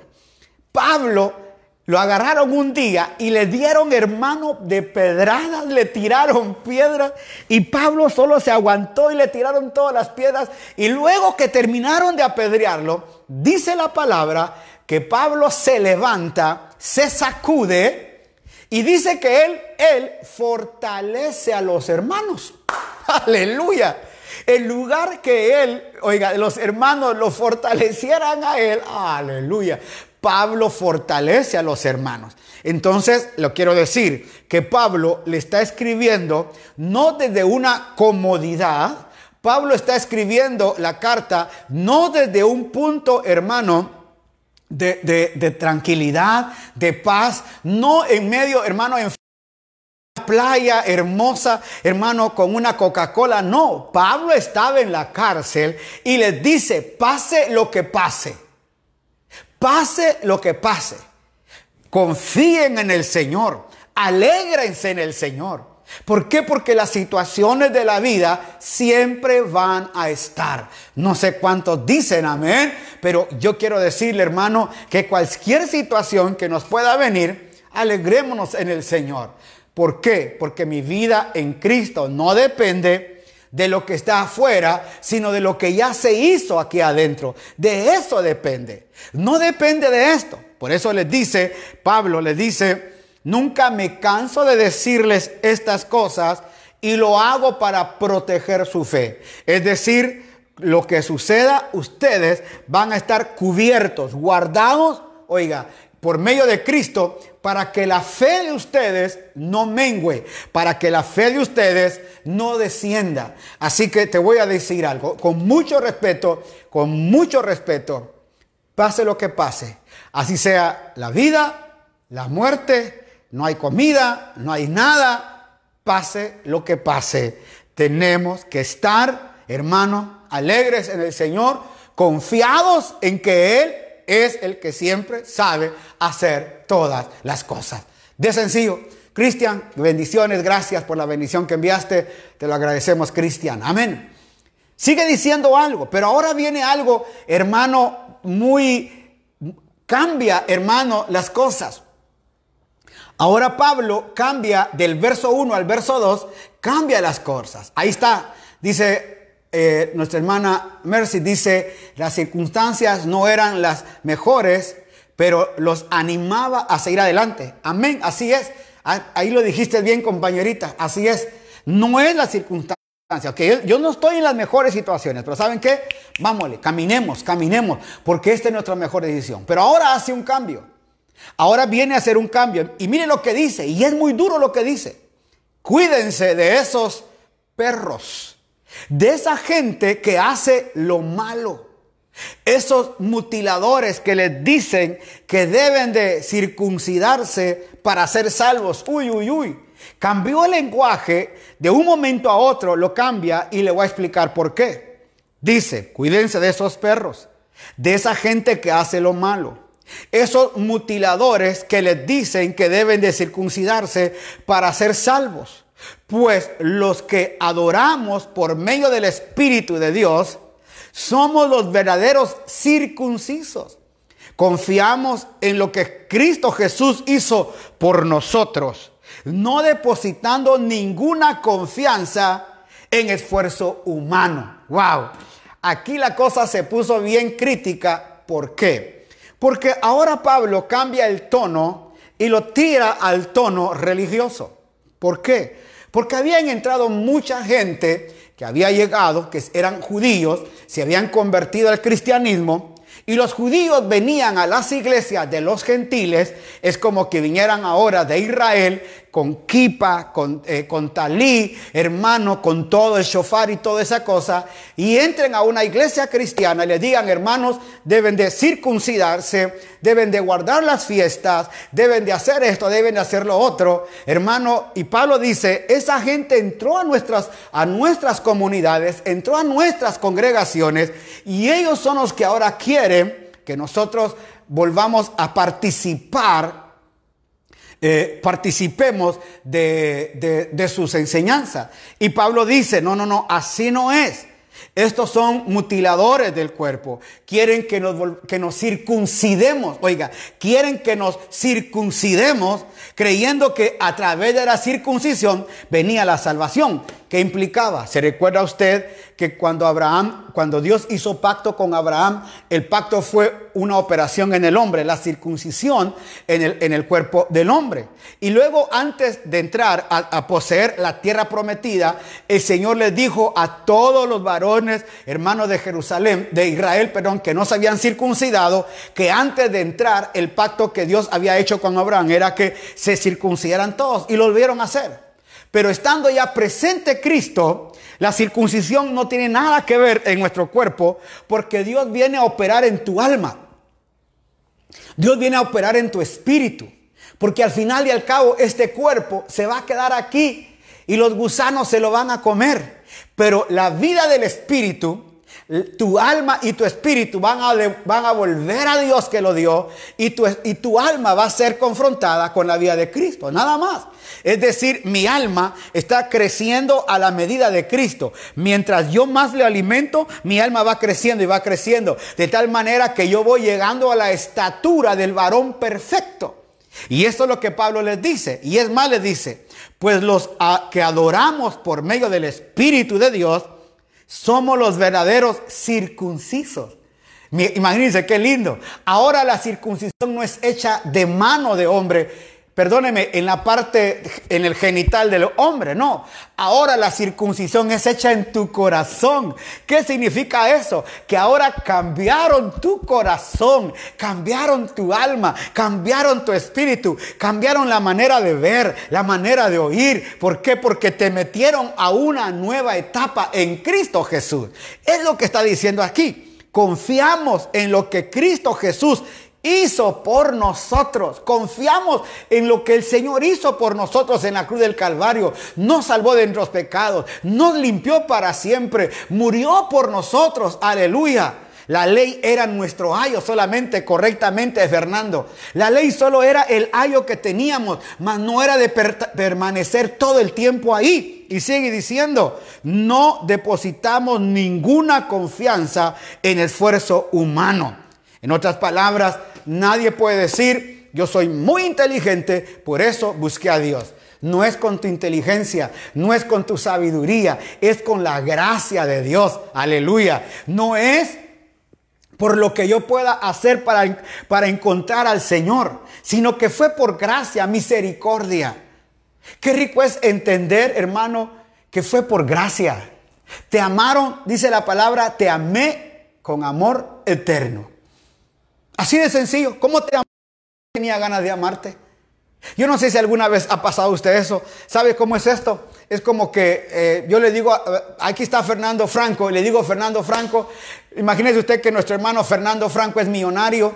Speaker 1: Pablo lo agarraron un día y le dieron, hermano, de pedradas, le tiraron piedras y Pablo solo se aguantó y le tiraron todas las piedras. Y luego que terminaron de apedrearlo, dice la palabra que Pablo se levanta, se sacude y dice que él, él fortalece a los hermanos. [laughs] Aleluya. En lugar que él, oiga, los hermanos lo fortalecieran a él, aleluya. Pablo fortalece a los hermanos. Entonces, lo quiero decir, que Pablo le está escribiendo no desde una comodidad, Pablo está escribiendo la carta no desde un punto, hermano, de, tranquilidad, de paz, no en medio, hermano, en playa hermosa, hermano, con una Coca-Cola. No, Pablo estaba en la cárcel y les dice, pase lo que pase, pase lo que pase, confíen en el Señor, alégrense en el Señor. ¿Por qué? Porque las situaciones de la vida siempre van a estar. No sé cuántos dicen amén, pero yo quiero decirle, hermano, que cualquier situación que nos pueda venir, alegrémonos en el Señor. ¿Por qué? Porque mi vida en Cristo no depende de lo que está afuera, sino de lo que ya se hizo aquí adentro. De eso depende. No depende de esto. Por eso les dice, Pablo les dice, Nunca me canso de decirles estas cosas y lo hago para proteger su fe. Es decir, lo que suceda, ustedes van a estar cubiertos, guardados, oiga, por medio de Cristo, para que la fe de ustedes no mengüe, para que la fe de ustedes no descienda. Así que te voy a decir algo, con mucho respeto, con mucho respeto, pase lo que pase, así sea la vida, la muerte, no hay comida, no hay nada, pase lo que pase. Tenemos que estar, hermanos, alegres en el Señor, confiados en que Él es el que siempre sabe hacer todas las cosas. De sencillo. Cristian, bendiciones, gracias por la bendición que enviaste. Te lo agradecemos, Cristian. Amén. Sigue diciendo algo, pero ahora viene algo, hermano, muy... Cambia, hermano, las cosas. Ahora Pablo cambia del verso 1 al verso 2, cambia las cosas. Ahí está, dice eh, nuestra hermana Mercy, dice, las circunstancias no eran las mejores, pero los animaba a seguir adelante. Amén, así es. Ah, ahí lo dijiste bien, compañerita, así es. No es la circunstancia. Okay, yo no estoy en las mejores situaciones, pero ¿saben qué? Vámonos, caminemos, caminemos, porque esta es nuestra mejor decisión. Pero ahora hace un cambio. Ahora viene a hacer un cambio. Y mire lo que dice, y es muy duro lo que dice. Cuídense de esos perros, de esa gente que hace lo malo. Esos mutiladores que les dicen que deben de circuncidarse para ser salvos. Uy, uy, uy. Cambió el lenguaje, de un momento a otro lo cambia y le voy a explicar por qué. Dice, cuídense de esos perros, de esa gente que hace lo malo. Esos mutiladores que les dicen que deben de circuncidarse para ser salvos. Pues los que adoramos por medio del Espíritu de Dios, somos los verdaderos circuncisos. Confiamos en lo que Cristo Jesús hizo por nosotros, no depositando ninguna confianza en esfuerzo humano. Wow. Aquí la cosa se puso bien crítica. ¿Por qué? Porque ahora Pablo cambia el tono y lo tira al tono religioso. ¿Por qué? Porque habían entrado mucha gente que había llegado, que eran judíos, se habían convertido al cristianismo, y los judíos venían a las iglesias de los gentiles, es como que vinieran ahora de Israel con kipa, con, eh, con talí, hermano, con todo el shofar y toda esa cosa, y entren a una iglesia cristiana y le digan, hermanos, deben de circuncidarse, deben de guardar las fiestas, deben de hacer esto, deben de hacer lo otro, hermano. Y Pablo dice, esa gente entró a nuestras, a nuestras comunidades, entró a nuestras congregaciones, y ellos son los que ahora quieren que nosotros volvamos a participar eh, participemos de, de sus enseñanzas. Y Pablo dice, no, no, no, así no es. Estos son mutiladores del cuerpo. Quieren que nos, que nos circuncidemos. Oiga, quieren que nos circuncidemos creyendo que a través de la circuncisión venía la salvación. ¿Qué implicaba? Se recuerda usted que cuando Abraham, cuando Dios hizo pacto con Abraham, el pacto fue una operación en el hombre, la circuncisión en el, en el cuerpo del hombre. Y luego, antes de entrar a, a poseer la tierra prometida, el Señor les dijo a todos los varones, hermanos de Jerusalén, de Israel, perdón, que no se habían circuncidado, que antes de entrar, el pacto que Dios había hecho con Abraham era que se circuncidaran todos y lo volvieron a hacer. Pero estando ya presente Cristo, la circuncisión no tiene nada que ver en nuestro cuerpo porque Dios viene a operar en tu alma. Dios viene a operar en tu espíritu. Porque al final y al cabo este cuerpo se va a quedar aquí y los gusanos se lo van a comer. Pero la vida del espíritu, tu alma y tu espíritu van a, van a volver a Dios que lo dio y tu, y tu alma va a ser confrontada con la vida de Cristo. Nada más. Es decir, mi alma está creciendo a la medida de Cristo. Mientras yo más le alimento, mi alma va creciendo y va creciendo. De tal manera que yo voy llegando a la estatura del varón perfecto. Y esto es lo que Pablo les dice. Y es más, les dice, pues los que adoramos por medio del Espíritu de Dios, somos los verdaderos circuncisos. Imagínense qué lindo. Ahora la circuncisión no es hecha de mano de hombre, perdóneme, en la parte, en el genital del hombre, no. Ahora la circuncisión es hecha en tu corazón. ¿Qué significa eso? Que ahora cambiaron tu corazón, cambiaron tu alma, cambiaron tu espíritu, cambiaron la manera de ver, la manera de oír. ¿Por qué? Porque te metieron a una nueva etapa en Cristo Jesús. Es lo que está diciendo aquí. Confiamos en lo que Cristo Jesús hizo por nosotros. Confiamos en lo que el Señor hizo por nosotros en la cruz del Calvario. Nos salvó de nuestros pecados, nos limpió para siempre, murió por nosotros. Aleluya. La ley era nuestro ayo solamente, correctamente, Fernando. La ley solo era el ayo que teníamos, mas no era de permanecer todo el tiempo ahí. Y sigue diciendo, no depositamos ninguna confianza en esfuerzo humano. En otras palabras, Nadie puede decir, yo soy muy inteligente, por eso busqué a Dios. No es con tu inteligencia, no es con tu sabiduría, es con la gracia de Dios. Aleluya. No es por lo que yo pueda hacer para, para encontrar al Señor, sino que fue por gracia, misericordia. Qué rico es entender, hermano, que fue por gracia. Te amaron, dice la palabra, te amé con amor eterno. Así de sencillo. ¿Cómo te tenía ganas de amarte? Yo no sé si alguna vez ha pasado usted eso. ¿Sabe cómo es esto? Es como que eh, yo le digo, aquí está Fernando Franco, y le digo Fernando Franco, imagínese usted que nuestro hermano Fernando Franco es millonario,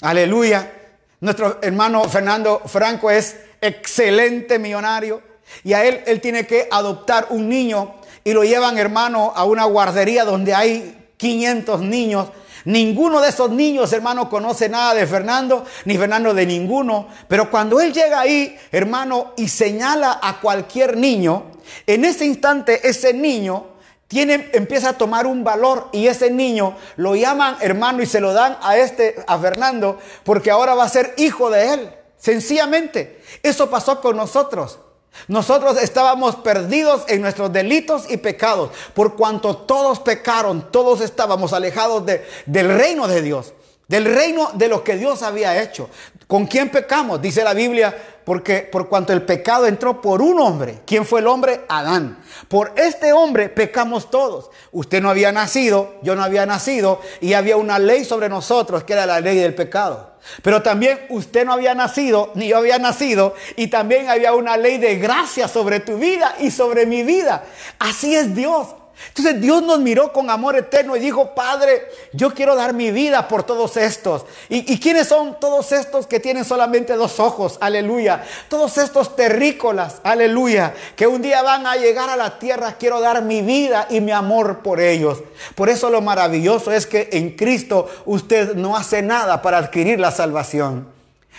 Speaker 1: aleluya. Nuestro hermano Fernando Franco es excelente millonario y a él él tiene que adoptar un niño y lo llevan hermano a una guardería donde hay 500 niños Ninguno de esos niños, hermano, conoce nada de Fernando, ni Fernando de ninguno. Pero cuando él llega ahí, hermano, y señala a cualquier niño, en ese instante ese niño tiene, empieza a tomar un valor y ese niño lo llaman hermano y se lo dan a este, a Fernando, porque ahora va a ser hijo de él. Sencillamente, eso pasó con nosotros. Nosotros estábamos perdidos en nuestros delitos y pecados, por cuanto todos pecaron, todos estábamos alejados del reino de Dios, del reino de lo que Dios había hecho. ¿Con quién pecamos? Dice la Biblia, porque por cuanto el pecado entró por un hombre. ¿Quién fue el hombre? Adán. Por este hombre pecamos todos. Usted no había nacido, yo no había nacido, y había una ley sobre nosotros que era la ley del pecado. Pero también usted no había nacido, ni yo había nacido, y también había una ley de gracia sobre tu vida y sobre mi vida. Así es Dios. Entonces Dios nos miró con amor eterno y dijo, Padre, yo quiero dar mi vida por todos estos. ¿Y, ¿Y, quiénes son todos estos que tienen solamente dos ojos? Aleluya. Todos estos terrícolas, aleluya, que un día van a llegar a la tierra. Quiero dar mi vida y mi amor por ellos. Por eso lo maravilloso es que en Cristo usted no hace nada para adquirir la salvación.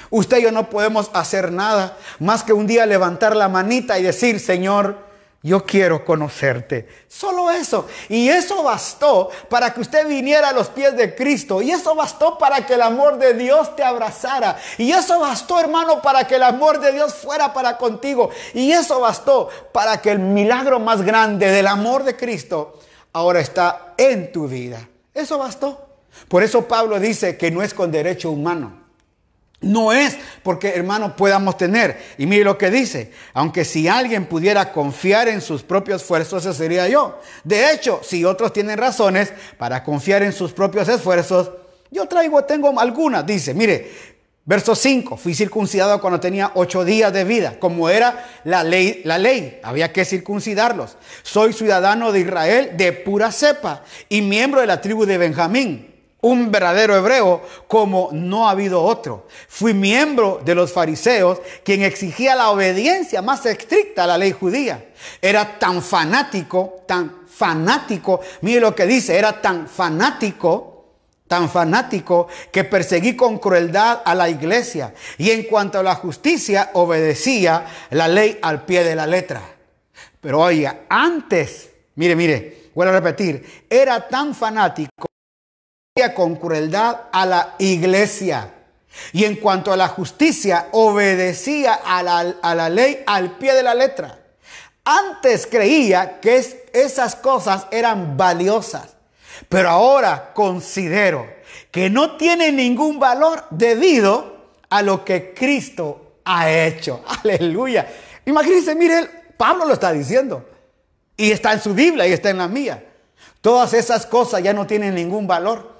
Speaker 1: Usted y yo no podemos hacer nada más que un día levantar la manita y decir, Señor, yo quiero conocerte. Solo eso. Y eso bastó para que usted viniera a los pies de Cristo. Y eso bastó para que el amor de Dios te abrazara. Y eso bastó, hermano, para que el amor de Dios fuera para contigo. Y eso bastó para que el milagro más grande del amor de Cristo ahora está en tu vida. Eso bastó. Por eso Pablo dice que no es con derecho humano. No es porque, hermano, podamos tener. Y mire lo que dice. Aunque si alguien pudiera confiar en sus propios esfuerzos, ese sería yo. De hecho, si otros tienen razones para confiar en sus propios esfuerzos, yo traigo, tengo algunas. Dice, mire, verso 5, fui circuncidado cuando tenía ocho días de vida, como era la ley, la ley, había que circuncidarlos. Soy ciudadano de Israel de pura cepa y miembro de la tribu de Benjamín un verdadero hebreo como no ha habido otro. Fui miembro de los fariseos, quien exigía la obediencia más estricta a la ley judía. Era tan fanático, tan fanático, mire lo que dice, era tan fanático, tan fanático que perseguí con crueldad a la iglesia y en cuanto a la justicia obedecía la ley al pie de la letra. Pero oiga, antes, mire, mire, vuelvo a repetir, era tan fanático con crueldad a la iglesia. Y en cuanto a la justicia, obedecía a la, ley al pie de la letra. Antes creía que esas cosas eran valiosas, pero ahora considero que no tienen ningún valor debido a lo que Cristo ha hecho. [laughs] Aleluya. Imagínense, mire, Pablo lo está diciendo. Y está en su Biblia y está en la mía. Todas esas cosas ya no tienen ningún valor.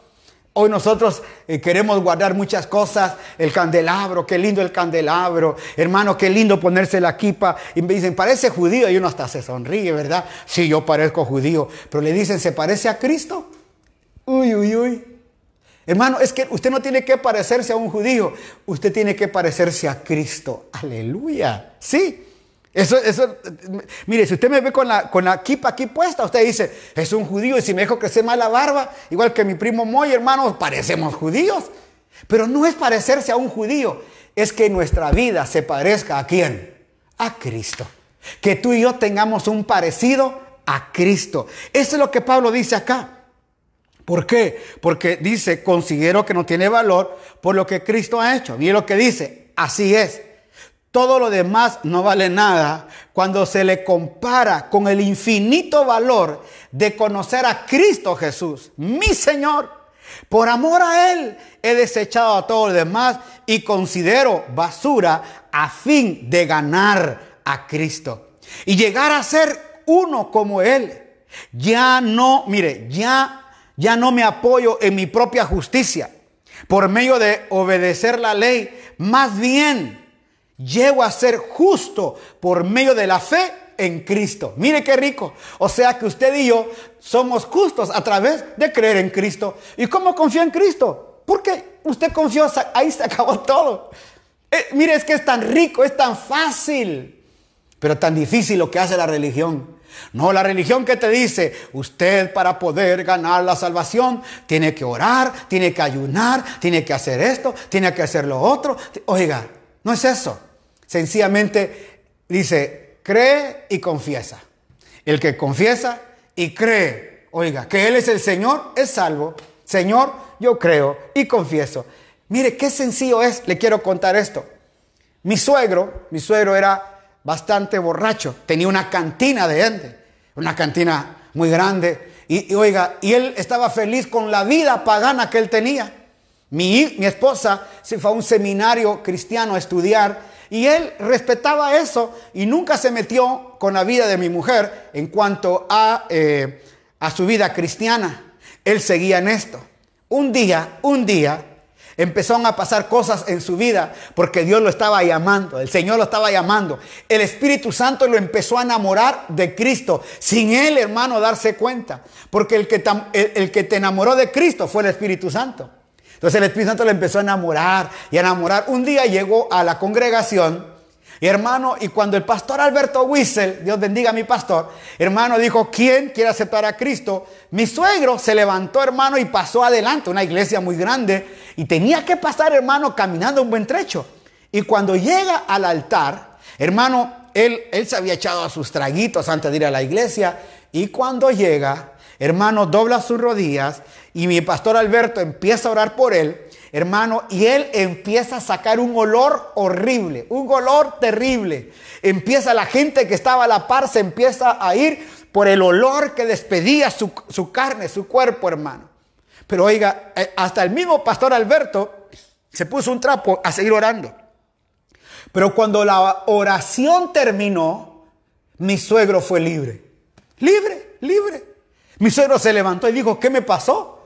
Speaker 1: Hoy nosotros eh, queremos guardar muchas cosas, el candelabro, qué lindo el candelabro, hermano, qué lindo ponerse la kipa. Y me dicen, parece judío, y uno hasta se sonríe, ¿verdad? Sí, yo parezco judío, pero le dicen, ¿se parece a Cristo? Uy, uy, uy. Hermano, es que usted no tiene que parecerse a un judío, usted tiene que parecerse a Cristo. Aleluya. Sí. Eso, eso, mire, si usted me ve con la, con kipa aquí puesta, usted dice, es un judío y si me dejo crecer más la barba, igual que mi primo Moy, hermanos, parecemos judíos. Pero no es parecerse a un judío, es que nuestra vida se parezca a quién? A Cristo. Que tú y yo tengamos un parecido a Cristo. Eso es lo que Pablo dice acá. ¿Por qué? Porque dice, considero que no tiene valor por lo que Cristo ha hecho. Mire lo que dice, así es. Todo lo demás no vale nada cuando se le compara con el infinito valor de conocer a Cristo Jesús, mi Señor. Por amor a Él he desechado a todo lo demás y considero basura a fin de ganar a Cristo y llegar a ser uno como Él. Ya no, mire, ya, ya no me apoyo en mi propia justicia por medio de obedecer la ley, más bien llego a ser justo por medio de la fe en Cristo. Mire qué rico. O sea que usted y yo somos justos a través de creer en Cristo. ¿Y cómo confía en Cristo? Porque usted confió, ahí se acabó [laughs] todo. Eh, mire, es que es tan rico, es tan fácil, pero tan difícil lo que hace la religión. No, la religión que te dice, usted para poder ganar la salvación tiene que orar, tiene que ayunar, tiene que hacer esto, tiene que hacer lo otro. Oiga, no es eso. Sencillamente dice, cree y confiesa. El que confiesa y cree, oiga, que Él es el Señor, es salvo. Señor, yo creo y confieso. Mire, qué sencillo es, le quiero contar esto. Mi suegro, mi suegro era bastante borracho, tenía una cantina de gente, una cantina muy grande. Y, oiga, y él estaba feliz con la vida pagana que él tenía. Mi, mi esposa se fue a un seminario cristiano a estudiar y él respetaba eso y nunca se metió con la vida de mi mujer en cuanto a, eh, a su vida cristiana. Él seguía en esto. Un día, un día, empezaron a pasar cosas en su vida porque Dios lo estaba llamando, el Señor lo estaba llamando. El Espíritu Santo lo empezó a enamorar de Cristo, sin él, hermano, darse cuenta. Porque el que, el que te enamoró de Cristo fue el Espíritu Santo. Entonces el Espíritu Santo le empezó a enamorar y a enamorar. Un día llegó a la congregación y hermano, y cuando el pastor Alberto Wissel, Dios bendiga a mi pastor, hermano dijo, ¿quién quiere aceptar a Cristo? Mi suegro se levantó, hermano, y pasó adelante, una iglesia muy grande, y tenía que pasar, hermano, caminando un buen trecho. Y cuando llega al altar, hermano, él, él se había echado a sus traguitos antes de ir a la iglesia y cuando llega, hermano, dobla sus rodillas y mi pastor Alberto empieza a orar por él, hermano, y él empieza a sacar un olor horrible, un olor terrible. Empieza la gente que estaba a la par, se empieza a ir por el olor que despedía su, su carne, su cuerpo, hermano. Pero oiga, eh, hasta el mismo pastor Alberto se puso un trapo a seguir orando. Pero cuando la oración terminó, mi suegro fue libre. Libre, libre. Mi suegro se levantó y dijo, ¿qué me pasó?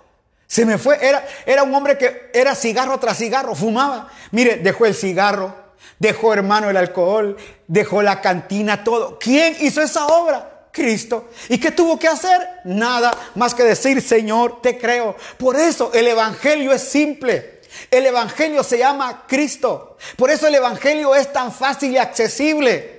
Speaker 1: Se me fue. Era, era un hombre que era cigarro tras cigarro, fumaba. Mire, dejó el cigarro, dejó hermano el alcohol, dejó la cantina, todo. ¿Quién hizo esa obra? Cristo. ¿Y qué tuvo que hacer? Nada más que decir, Señor, te creo. Por eso el Evangelio es simple. El Evangelio se llama Cristo. Por eso el Evangelio es tan fácil y accesible.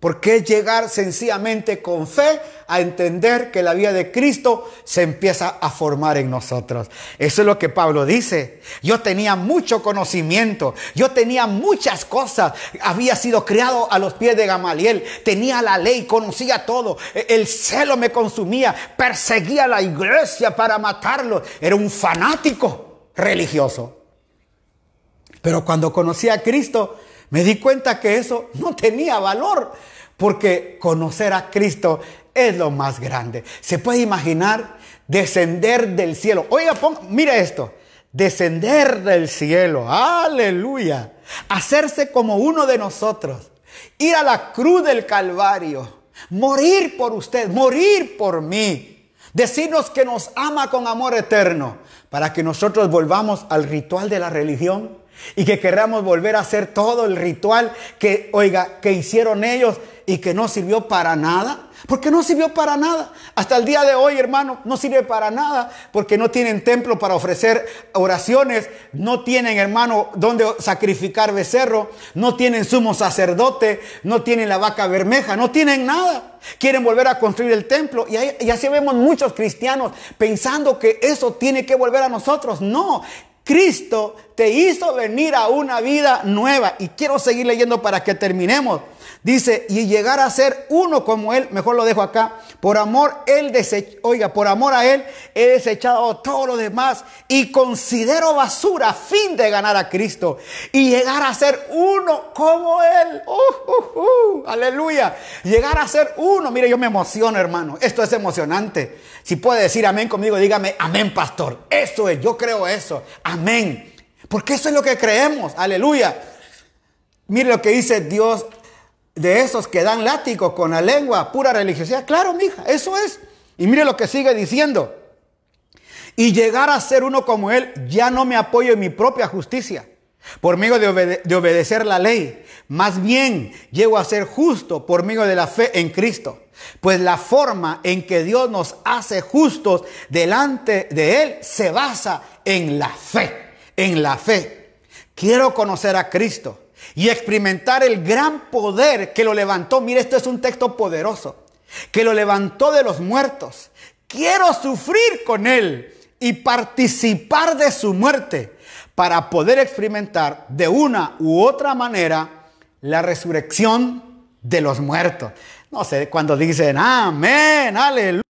Speaker 1: Porque es llegar sencillamente con fe a entender que la vida de Cristo se empieza a formar en nosotros. Eso es lo que Pablo dice. Yo tenía mucho conocimiento, yo tenía muchas cosas, había sido criado a los pies de Gamaliel, tenía la ley, conocía todo, el celo me consumía, perseguía a la iglesia para matarlo, era un fanático religioso. Pero cuando conocí a Cristo, me di cuenta que eso no tenía valor, porque conocer a Cristo es lo más grande. Se puede imaginar descender del cielo. Oiga, mira esto. Descender del cielo. Aleluya. Hacerse como uno de nosotros. Ir a la cruz del Calvario. Morir por usted. Morir por mí. Decirnos que nos ama con amor eterno. Para que nosotros volvamos al ritual de la religión y que queramos volver a hacer todo el ritual que, oiga, que hicieron ellos y que no sirvió para nada. Porque no sirvió para nada. Hasta el día de hoy, hermano, no sirve para nada. Porque no tienen templo para ofrecer oraciones. No tienen, hermano, donde sacrificar becerro. No tienen sumo sacerdote. No tienen la vaca bermeja. No tienen nada. Quieren volver a construir el templo. Y, y así vemos muchos cristianos pensando que eso tiene que volver a nosotros. No, Cristo te hizo venir a una vida nueva. Y quiero seguir leyendo para que terminemos. Dice, y llegar a ser uno como Él, mejor lo dejo acá, por amor, Él desechó, oiga, por amor a Él, he desechado todo lo demás y considero basura a fin de ganar a Cristo y llegar a ser uno como Él. Uh, uh, uh, aleluya. Llegar a ser uno. Mire, yo me emociono, hermano. Esto es emocionante. Si puede decir amén conmigo, dígame amén, pastor. Eso es, yo creo eso. Amén. Porque eso es lo que creemos. Aleluya. Mire lo que dice Dios de esos que dan látigo con la lengua, pura religiosidad. Claro, mija, eso es. Y mire lo que sigue diciendo. Y llegar a ser uno como Él, ya no me apoyo en mi propia justicia, por medio de, de obedecer la ley. Más bien, llego a ser justo por medio de la fe en Cristo. Pues la forma en que Dios nos hace justos delante de Él se basa en la fe, en la fe. Quiero conocer a Cristo y experimentar el gran poder que lo levantó. Mire, esto es un texto poderoso. Que lo levantó de los muertos. Quiero sufrir con él y participar de su muerte para poder experimentar de una u otra manera la resurrección de los muertos. No sé, cuando dicen amén, aleluya.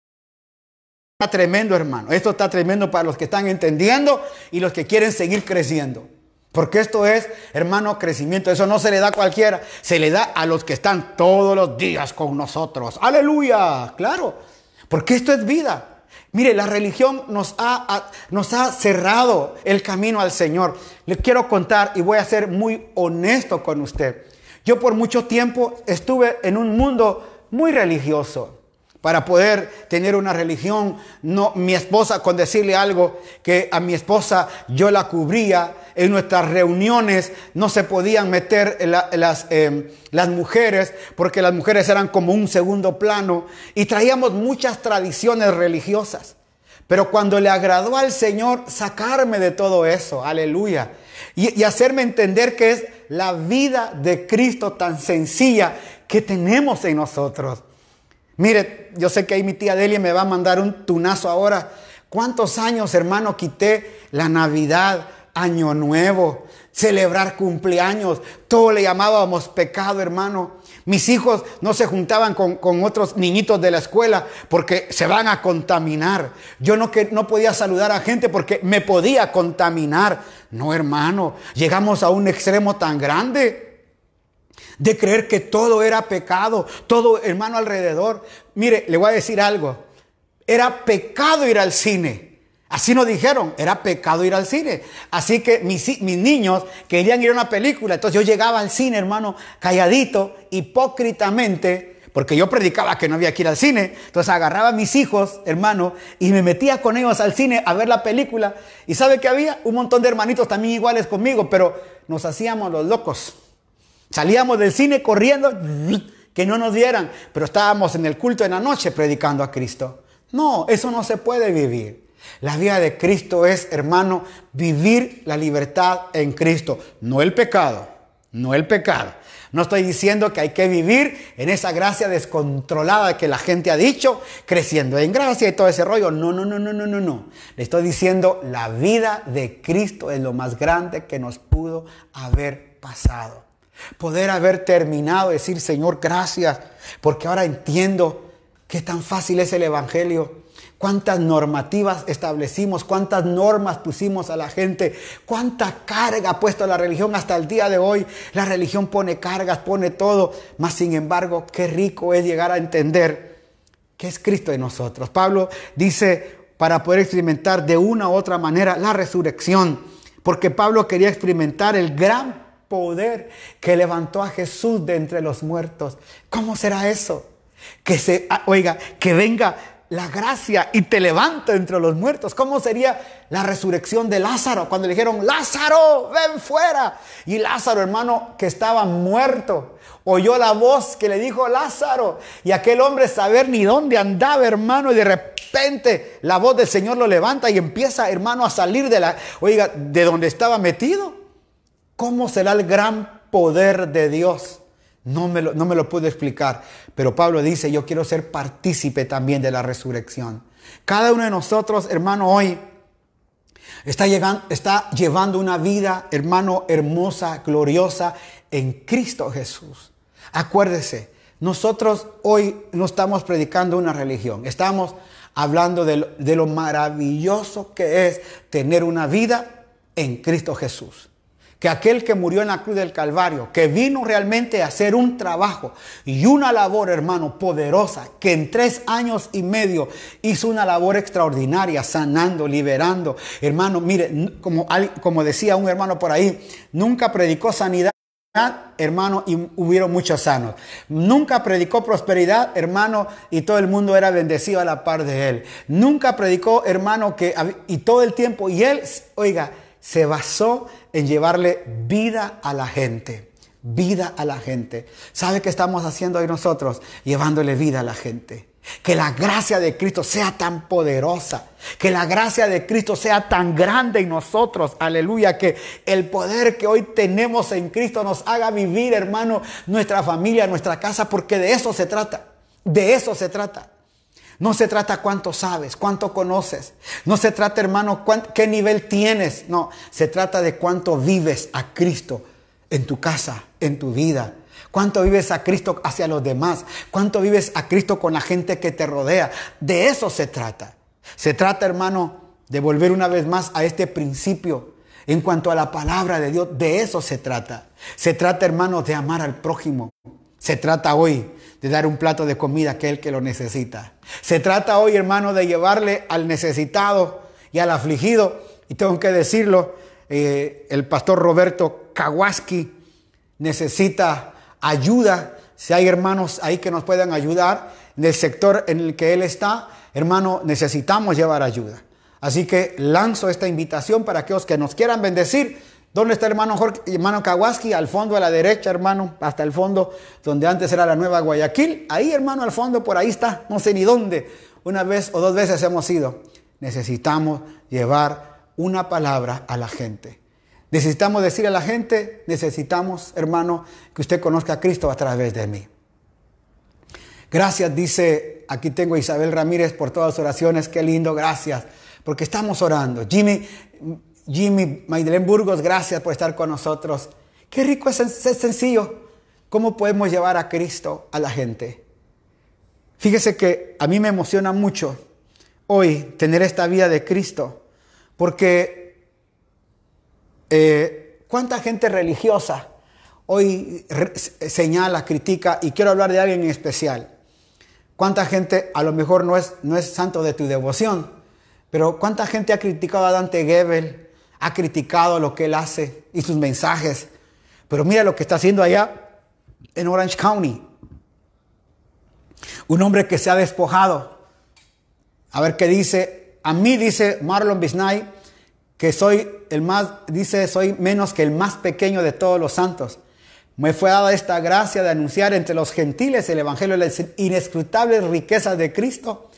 Speaker 1: Está tremendo, hermano. Esto está tremendo para los que están entendiendo y los que quieren seguir creciendo. Porque esto es, hermano, crecimiento. Eso no se le da a cualquiera. Se le da a los que están todos los días con nosotros. Aleluya. Claro. Porque esto es vida. Mire, la religión nos ha, nos ha cerrado el camino al Señor. Le quiero contar y voy a ser muy honesto con usted. Yo por mucho tiempo estuve en un mundo muy religioso para poder tener una religión. No, mi esposa, con decirle algo, que a mi esposa yo la cubría, en nuestras reuniones no se podían meter las, em, las mujeres, porque las mujeres eran como un segundo plano, y traíamos muchas tradiciones religiosas. Pero cuando le agradó al Señor sacarme de todo eso, aleluya, y, y hacerme entender que es la vida de Cristo tan sencilla que tenemos en nosotros. Mire, yo sé que ahí mi tía Delia me va a mandar un tunazo ahora. ¿Cuántos años, hermano, quité la Navidad, Año Nuevo? celebrar cumpleaños. Todo le llamábamos pecado, hermano. Mis hijos no se juntaban con, otros niñitos de la escuela porque se van a contaminar. Yo no, que, no podía saludar a gente porque me podía contaminar. No, hermano, llegamos a un extremo tan grande de creer que todo era pecado, todo hermano alrededor. Mire, le voy a decir algo. Era pecado ir al cine. Así nos dijeron, era pecado ir al cine. Así que mis, mis, niños querían ir a una película. Entonces yo llegaba al cine, hermano, calladito, hipócritamente, porque yo predicaba que no había que ir al cine. Entonces agarraba a mis hijos, hermano, y me metía con ellos al cine a ver la película. Y sabe que había un montón de hermanitos también iguales conmigo, pero nos hacíamos los locos. Salíamos del cine corriendo, que no nos dieran, pero estábamos en el culto en la noche predicando a Cristo. No, eso no se puede vivir. La vida de Cristo es, hermano, vivir la libertad en Cristo, no el pecado, no el pecado. No estoy diciendo que hay que vivir en esa gracia descontrolada que la gente ha dicho, creciendo en gracia y todo ese rollo. No, no, no, no, no, no, no. Le estoy diciendo, la vida de Cristo es lo más grande que nos pudo haber pasado. Poder haber terminado, decir, Señor, gracias, porque ahora entiendo qué tan fácil es el Evangelio cuántas normativas establecimos, cuántas normas pusimos a la gente, cuánta carga ha puesto la religión hasta el día de hoy. La religión pone cargas, pone todo, mas sin embargo, qué rico es llegar a entender que es Cristo en nosotros. Pablo dice, para poder experimentar de una u otra manera la resurrección, porque Pablo quería experimentar el gran poder que levantó a Jesús de entre los muertos. ¿Cómo será eso? Que se, ah, oiga, que venga la gracia y te levanta entre los muertos. ¿Cómo sería la resurrección de Lázaro? Cuando le dijeron, Lázaro, ven fuera. Y Lázaro, hermano, que estaba muerto, oyó la voz que le dijo Lázaro. Y aquel hombre saber ni dónde andaba, hermano. Y de repente la voz del Señor lo levanta y empieza, hermano, a salir de la, oiga, de donde estaba metido. ¿Cómo será el gran poder de Dios? No me, lo, no me lo puedo explicar, pero Pablo dice, yo quiero ser partícipe también de la resurrección. Cada uno de nosotros, hermano, hoy está, está llevando una vida, hermano, hermosa, gloriosa en Cristo Jesús. Acuérdese, nosotros hoy no estamos predicando una religión, estamos hablando de lo maravilloso que es tener una vida en Cristo Jesús que aquel que murió en la cruz del Calvario, que vino realmente a hacer un trabajo y una labor, hermano, poderosa, que en tres años y medio hizo una labor extraordinaria, sanando, liberando. Hermano, mire, como, como decía un hermano por ahí, nunca predicó sanidad hermano, y hubieron muchos sanos. Nunca predicó prosperidad, hermano, y todo el mundo era bendecido a la par de él. Nunca predicó, hermano, que y todo el tiempo, y él, oiga, se basó en llevarle vida a la gente. Vida a la gente. ¿Sabe qué estamos haciendo hoy nosotros? Llevándole vida a la gente. Que la gracia de Cristo sea tan poderosa. Que la gracia de Cristo sea tan grande en nosotros. Aleluya. Que el poder que hoy tenemos en Cristo nos haga vivir, hermano, nuestra familia, nuestra casa. Porque de eso se trata. De eso se trata. No se trata cuánto sabes, cuánto conoces. No se trata, hermano, qué nivel tienes. No, se trata de cuánto vives a Cristo en tu casa, en tu vida. Cuánto vives a Cristo hacia los demás. Cuánto vives a Cristo con la gente que te rodea. De eso se trata. Se trata, hermano, de volver una vez más a este principio. En cuanto a la palabra de Dios, de eso se trata. Se trata, hermano, de amar al prójimo. Se trata hoy de dar un plato de comida a aquel que lo necesita. Se trata hoy, hermano, de llevarle al necesitado y al afligido. Y tengo que decirlo, eh, el pastor Roberto Kawaski necesita ayuda. Si hay hermanos ahí que nos puedan ayudar en el sector en el que él está, hermano, necesitamos llevar ayuda. Así que lanzo esta invitación para aquellos que nos quieran bendecir ¿Dónde está hermano Jorge, hermano Kawaski? Al fondo a la derecha, hermano, hasta el fondo, donde antes era la Nueva Guayaquil. Ahí, hermano, al fondo, por ahí está, no sé ni dónde. Una vez o dos veces hemos ido. Necesitamos llevar una palabra a la gente. Necesitamos decir a la gente, necesitamos, hermano, que usted conozca a Cristo a través de mí. Gracias, dice, aquí tengo a Isabel Ramírez por todas las oraciones, qué lindo, gracias, porque estamos orando. Jimmy, Jimmy Maidelen Burgos, gracias por estar con nosotros. Qué rico es, es sencillo. ¿Cómo podemos llevar a Cristo a la gente? Fíjese que a mí me emociona mucho hoy tener esta vida de Cristo, porque eh, cuánta gente religiosa hoy señala, critica, y quiero hablar de alguien en especial. Cuánta gente a lo mejor no es, no es santo de tu devoción, pero cuánta gente ha criticado a Dante Gebel, ha criticado lo que él hace y sus mensajes. Pero mira lo que está haciendo allá en Orange County. Un hombre que se ha despojado. A ver qué dice. A mí dice Marlon Bisnay que soy el más, dice, soy menos que el más pequeño de todos los santos. Me fue dada esta gracia de anunciar entre los gentiles el evangelio de las inescrutables riquezas de Cristo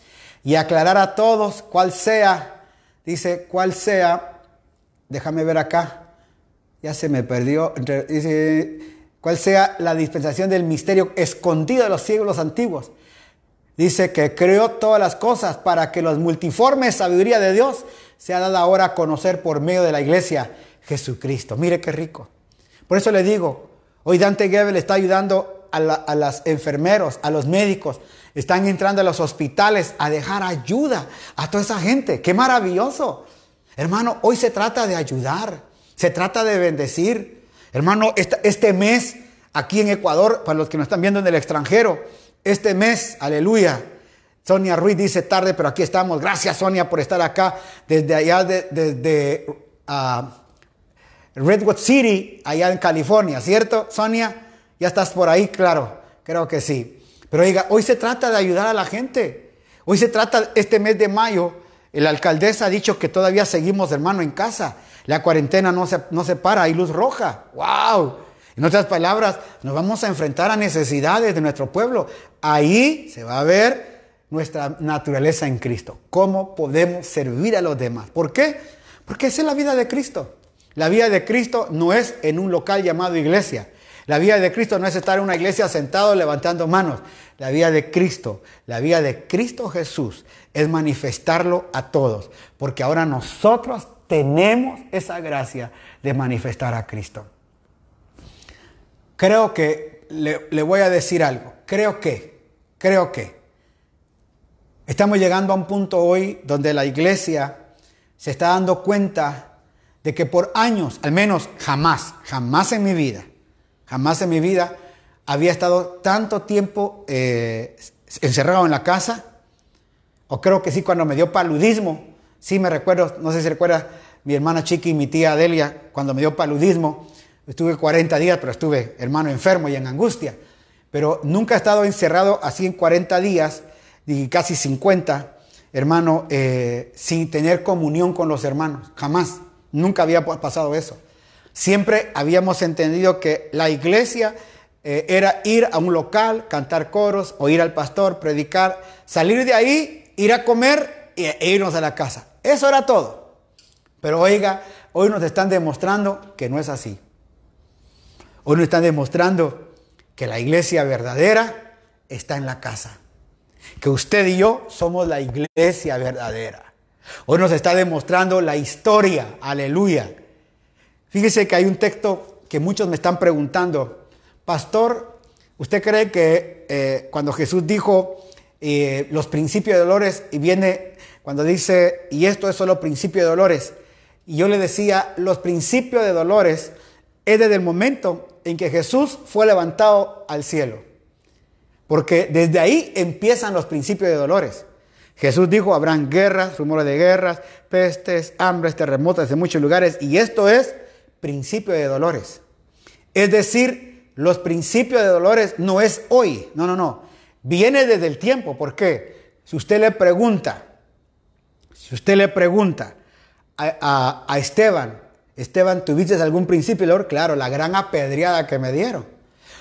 Speaker 1: y aclarar a todos cuál sea, dice, cuál sea, déjame ver acá, ya se me perdió, dice, cuál sea la dispensación del misterio escondido de los siglos antiguos Dice que creó todas las cosas para que los multiformes sabiduría de Dios sea dada ahora a conocer por medio de la iglesia Jesucristo. Mire qué rico. Por eso le digo, hoy Dante Gebel está ayudando a, a los enfermeros, a los médicos, están entrando a los hospitales a dejar ayuda a toda esa gente. Qué maravilloso. Hermano, hoy se trata de ayudar, se trata de bendecir. Hermano, este, mes aquí en Ecuador, para los que nos están viendo en el extranjero, este mes, aleluya. Sonia Ruiz dice tarde, pero aquí estamos. Gracias Sonia por estar acá desde allá, desde ah, Redwood City, allá en California, ¿cierto? Sonia, ya estás por ahí, claro, creo que sí. Pero oiga, hoy se trata de ayudar a la gente. Hoy se trata, este mes de mayo, la alcaldesa ha dicho que todavía seguimos, hermano, en casa. La cuarentena no se, no se para, hay luz roja. ¡Wow! En otras palabras, nos vamos a enfrentar a necesidades de nuestro pueblo. Ahí se va a ver nuestra naturaleza en Cristo. Cómo podemos servir a los demás. ¿Por qué? Porque esa es la vida de Cristo. La vida de Cristo no es en un local llamado iglesia. La vida de Cristo no es estar en una iglesia sentado levantando manos. La vida de Cristo, la vida de Cristo Jesús es manifestarlo a todos. Porque ahora nosotros tenemos esa gracia de manifestar a Cristo. Creo que le, voy a decir algo. Creo que, creo que estamos llegando a un punto hoy donde la iglesia se está dando cuenta de que por años, al menos jamás, jamás en mi vida, jamás en mi vida había estado tanto tiempo eh, encerrado en la casa. O creo que sí, cuando me dio paludismo, sí me recuerdo, no sé si recuerda mi hermana Chiqui y mi tía Adelia, cuando me dio paludismo, Estuve 40 días, pero estuve, hermano, enfermo y en angustia. Pero nunca he estado encerrado así en 40 días, y casi 50, hermano, eh, sin tener comunión con los hermanos. Jamás. Nunca había pasado eso. Siempre habíamos entendido que la iglesia eh, era ir a un local, cantar coros, oír al pastor, predicar, salir de ahí, ir a comer e irnos a la casa. Eso era todo. Pero oiga, hoy nos están demostrando que no es así. Hoy nos están demostrando que la iglesia verdadera está en la casa. Que usted y yo somos la iglesia verdadera. Hoy nos está demostrando la historia. Aleluya. Fíjese que hay un texto que muchos me están preguntando. Pastor, ¿usted cree que eh, cuando Jesús dijo eh, los principios de dolores y viene cuando dice, y esto es solo principio de dolores? Y yo le decía, los principios de dolores es desde el momento en que Jesús fue levantado al cielo. Porque desde ahí empiezan los principios de dolores. Jesús dijo, habrán guerras, rumores de guerras, pestes, hambres, terremotos en muchos lugares. Y esto es principio de dolores. Es decir, los principios de dolores no es hoy. No, no, no. Viene desde el tiempo. ¿Por qué? Si usted le pregunta, si usted le pregunta a, Esteban, Esteban, ¿tuviste algún principio de dolor? Claro, la gran apedreada que me dieron.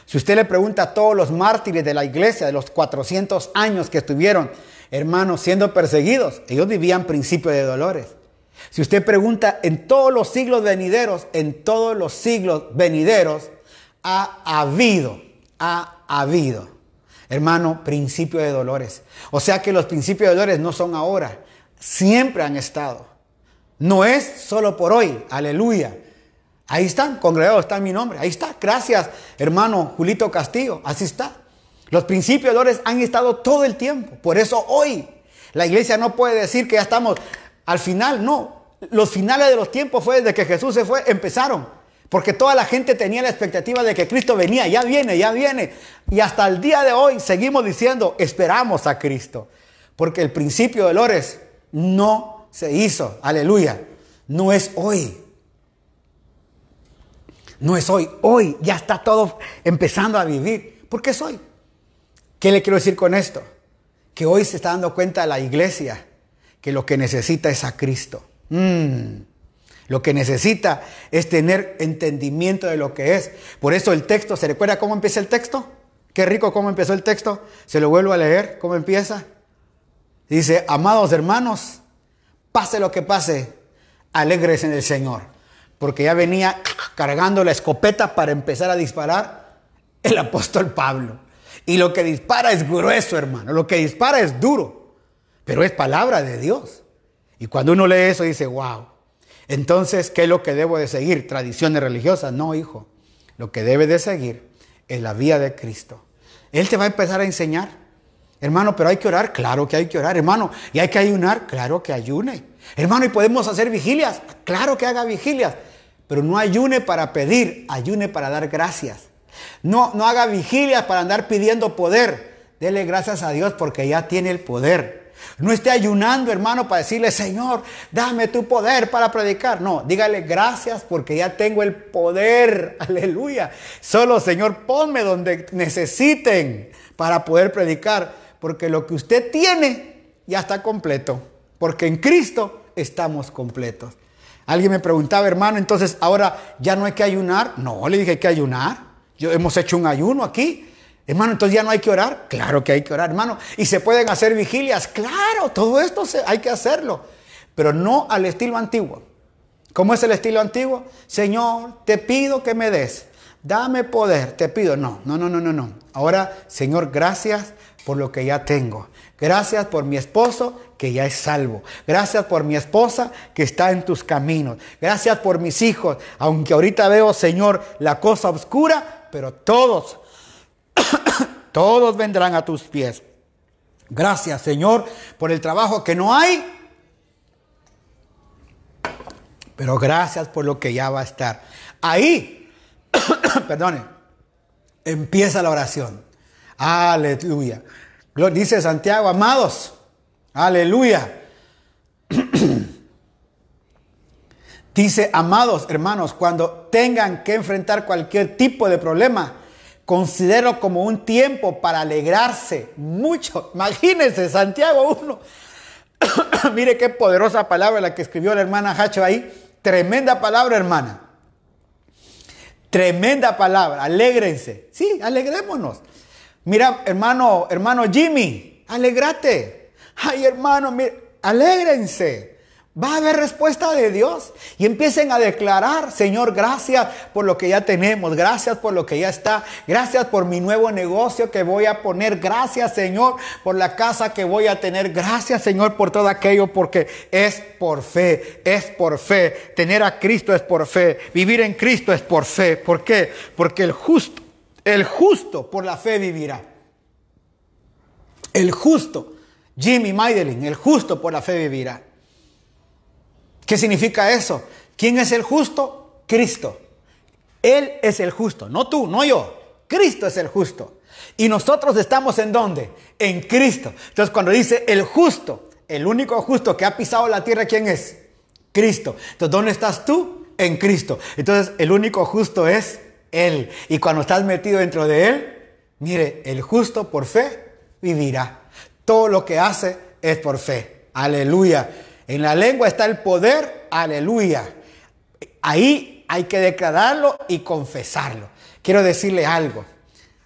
Speaker 1: Si usted le pregunta a todos los mártires de la iglesia de los 400 años que estuvieron, hermanos, siendo perseguidos, ellos vivían principio de dolores. Si usted pregunta en todos los siglos venideros, en todos los siglos venideros, ha habido, ha habido, hermano, principio de dolores. O sea que los principios de dolores no son ahora, siempre han estado. No es solo por hoy. Aleluya. Ahí están, congregados, está mi nombre. Ahí está. Gracias, hermano Julito Castillo. Así está. Los principios de han estado todo el tiempo. Por eso hoy la iglesia no puede decir que ya estamos al final. No. Los finales de los tiempos fue desde que Jesús se fue, empezaron. Porque toda la gente tenía la expectativa de que Cristo venía, ya viene, ya viene. Y hasta el día de hoy seguimos diciendo, esperamos a Cristo. Porque el principio de Lores no se hizo. Aleluya. No es hoy. No es hoy. Hoy ya está todo empezando a vivir. ¿Por qué es hoy? ¿Qué le quiero decir con esto? Que hoy se está dando cuenta la iglesia que lo que necesita es a Cristo. Mm. Lo que necesita es tener entendimiento de lo que es. Por eso el texto, ¿se recuerda cómo empieza el texto? Qué rico cómo empezó el texto. Se lo vuelvo a leer. ¿Cómo empieza? Dice, amados hermanos, pase lo que pase, alegres en el Señor. Porque ya venía cargando la escopeta para empezar a disparar el apóstol Pablo. Y lo que dispara es grueso, hermano. Lo que dispara es duro. Pero es palabra de Dios. Y cuando uno lee eso dice, wow. Entonces, ¿qué es lo que debo de seguir? ¿Tradiciones religiosas? No, hijo. Lo que debe de seguir es la vía de Cristo. Él te va a empezar a enseñar. Hermano, pero hay que orar, claro que hay que orar, hermano. Y hay que ayunar, claro que ayune. Hermano, y podemos hacer vigilias, claro que haga vigilias. Pero no ayune para pedir, ayune para dar gracias. No, no haga vigilias para andar pidiendo poder. Dele gracias a Dios porque ya tiene el poder. No esté ayunando, hermano, para decirle, Señor, dame tu poder para predicar. No, dígale gracias porque ya tengo el poder. [laughs] Aleluya. Solo, Señor, ponme donde necesiten para poder predicar porque lo que usted tiene ya está completo, porque en Cristo estamos completos. Alguien me preguntaba, hermano, entonces ahora ya no hay que ayunar. No, le dije, hay que ayunar. Yo, hemos hecho un ayuno aquí. Hermano, entonces ya no hay que orar. Claro que hay que orar, hermano. Y se pueden hacer vigilias. Claro, todo esto hay que hacerlo. Pero no al estilo antiguo. ¿Cómo es el estilo antiguo? Señor, te pido que me des. Dame poder, te pido. No, no, no, no, no, no. Ahora, Señor, gracias por lo que ya tengo. Gracias por mi esposo que ya es salvo. Gracias por mi esposa que está en tus caminos. Gracias por mis hijos. Aunque ahorita veo, Señor, la cosa oscura, pero todos, [coughs] todos vendrán a tus pies. Gracias, Señor, por el trabajo que no hay. Pero gracias por lo que ya va a estar. Ahí, [coughs] perdone, empieza la oración. Aleluya. Dice Santiago, amados. Aleluya. [coughs] Dice, amados hermanos, cuando tengan que enfrentar cualquier tipo de problema, considero como un tiempo para alegrarse mucho. Imagínense, Santiago 1. [coughs] Mire qué poderosa palabra la que escribió la hermana Hacho ahí. Tremenda palabra, hermana. Tremenda palabra. Alégrense. Sí, alegrémonos. Mira, hermano, hermano Jimmy, alegrate. Ay, hermano, mira, alégrense. Va a haber respuesta de Dios. Y empiecen a declarar, Señor, gracias por lo que ya tenemos. Gracias por lo que ya está. Gracias por mi nuevo negocio que voy a poner. Gracias, Señor, por la casa que voy a tener. Gracias, Señor, por todo aquello porque es por fe. Es por fe. Tener a Cristo es por fe. Vivir en Cristo es por fe. ¿Por qué? Porque el justo el justo por la fe vivirá. El justo, Jimmy Maidelin, el justo por la fe vivirá. ¿Qué significa eso? ¿Quién es el justo? Cristo. Él es el justo, no tú, no yo. Cristo es el justo. Y nosotros estamos en dónde? En Cristo. Entonces cuando dice el justo, el único justo que ha pisado la tierra, ¿quién es? Cristo. Entonces, ¿dónde estás tú? En Cristo. Entonces, el único justo es él. Y cuando estás metido dentro de Él, mire, el justo por fe vivirá. Todo lo que hace es por fe. Aleluya. En la lengua está el poder. Aleluya. Ahí hay que declararlo y confesarlo. Quiero decirle algo.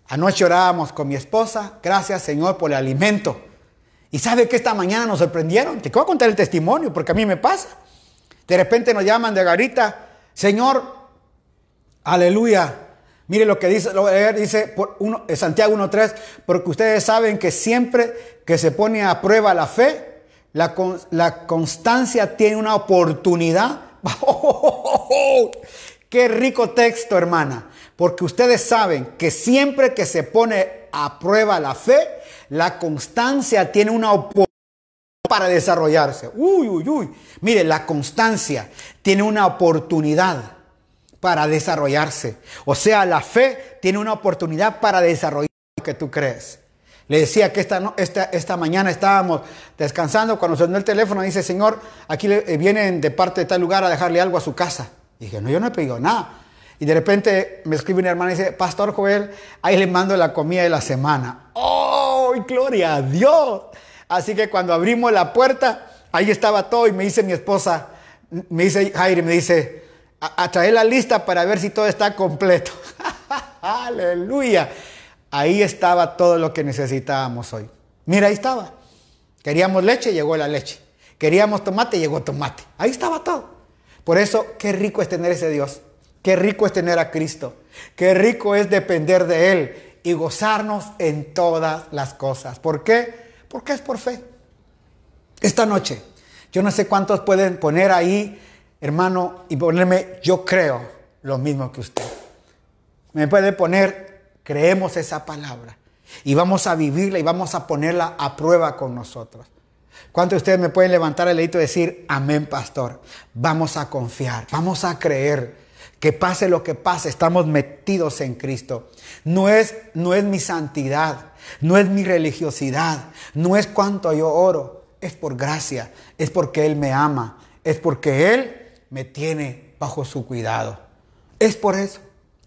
Speaker 1: Anoche orábamos con mi esposa. Gracias Señor por el alimento. Y sabe que esta mañana nos sorprendieron. Te voy a contar el testimonio porque a mí me pasa. De repente nos llaman de garita. Señor, Aleluya. Mire lo que dice, lo dice por uno, Santiago 1.3, porque ustedes saben que siempre que se pone a prueba la fe, La, la constancia tiene una oportunidad. [laughs] Qué rico texto, hermana. Porque ustedes saben que siempre que se pone a prueba la fe, la constancia tiene una oportunidad para desarrollarse. Uy, uy, uy. Mire, la constancia tiene una oportunidad para desarrollarse. O sea, la fe tiene una oportunidad para desarrollar lo que tú crees. Le decía que esta, esta, esta mañana estábamos descansando cuando sonó el teléfono. Dice, Señor, aquí eh, vienen de parte de tal lugar a dejarle algo a su casa. dije, no, yo no he pedido nada. Y de repente me escribe una hermana y dice, Pastor Joel, ahí le mando la comida de la semana. ¡Oh, gloria a Dios! Así que cuando abrimos la puerta, ahí estaba todo y me dice mi esposa, me dice Jaire, me dice, a, traer la lista para ver si todo está completo. [laughs] Aleluya. Ahí estaba todo lo que necesitábamos hoy. Mira, ahí estaba. Queríamos leche, llegó la leche. Queríamos tomate, llegó tomate. Ahí estaba todo. Por eso, qué rico es tener ese Dios. Qué rico es tener a Cristo. Qué rico es depender de Él y gozarnos en todas las cosas. ¿Por qué? Porque es por fe. Esta noche, yo no sé cuántos pueden poner ahí hermano, y ponerme, yo creo lo mismo que usted. Me puede poner, creemos esa palabra. Y vamos a vivirla y vamos a ponerla a prueba con nosotros. ¿Cuántos de ustedes me pueden levantar el dedito y decir, amén, pastor? Vamos a confiar, vamos a creer. Que pase lo que pase, estamos metidos en Cristo. No es, no es mi santidad, no es mi religiosidad, no es cuánto yo oro, es por gracia, es porque Él me ama, es porque Él me tiene bajo su cuidado. Es por eso,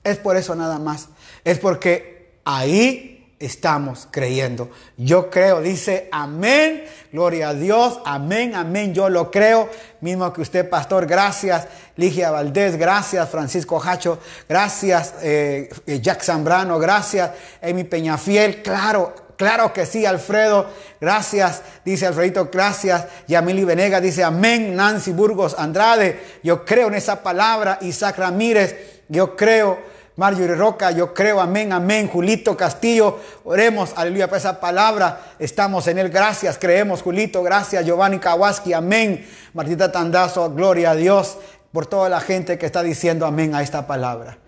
Speaker 1: es por eso nada más. Es porque ahí estamos creyendo. Yo creo, dice amén, gloria a Dios, amén, amén, yo lo creo. Mismo que usted, pastor, gracias. Ligia Valdés, gracias. Francisco Hacho, gracias. Eh, Jack Zambrano, gracias. Emi Peñafiel, claro, Claro que sí, Alfredo. Gracias, dice Alfredito, gracias. Yamili Venega dice amén. Nancy Burgos Andrade, yo creo en esa palabra. Isaac Ramírez, yo creo. Marjorie Roca, yo creo, amén, amén. Julito Castillo, oremos, aleluya, por esa palabra. Estamos en él, gracias, creemos, Julito, gracias. Giovanni Kawaski, amén. Martita Tandazo, gloria a Dios por toda la gente que está diciendo amén a esta palabra.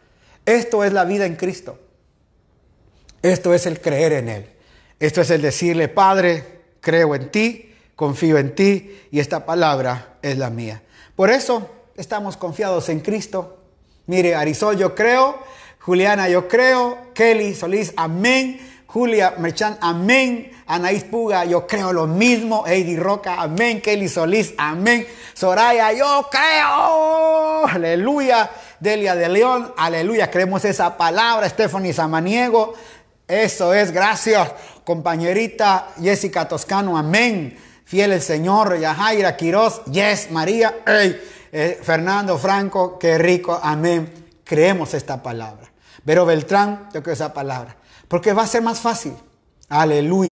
Speaker 1: Esto es la vida en Cristo. Esto es el creer en Él. Esto es el decirle, Padre, creo en ti, confío en ti y esta palabra es la mía. Por eso estamos confiados en Cristo. Mire, Arizol, yo creo. Juliana, yo creo. Kelly Solís, amén. Julia Merchan, amén. Anaís Puga, yo creo lo mismo. Heidi Roca, amén. Kelly Solís, amén. Soraya, yo creo. Aleluya. Delia de León, aleluya. Creemos esa palabra. Stephanie Samaniego, eso es, gracias. Compañerita Jessica Toscano, amén. Fiel el Señor, Yajaira Quiroz, yes, María, eh, Fernando Franco, qué rico, amén. Creemos esta palabra. Pero Beltrán, yo creo esa palabra. Porque va a ser más fácil. Aleluya.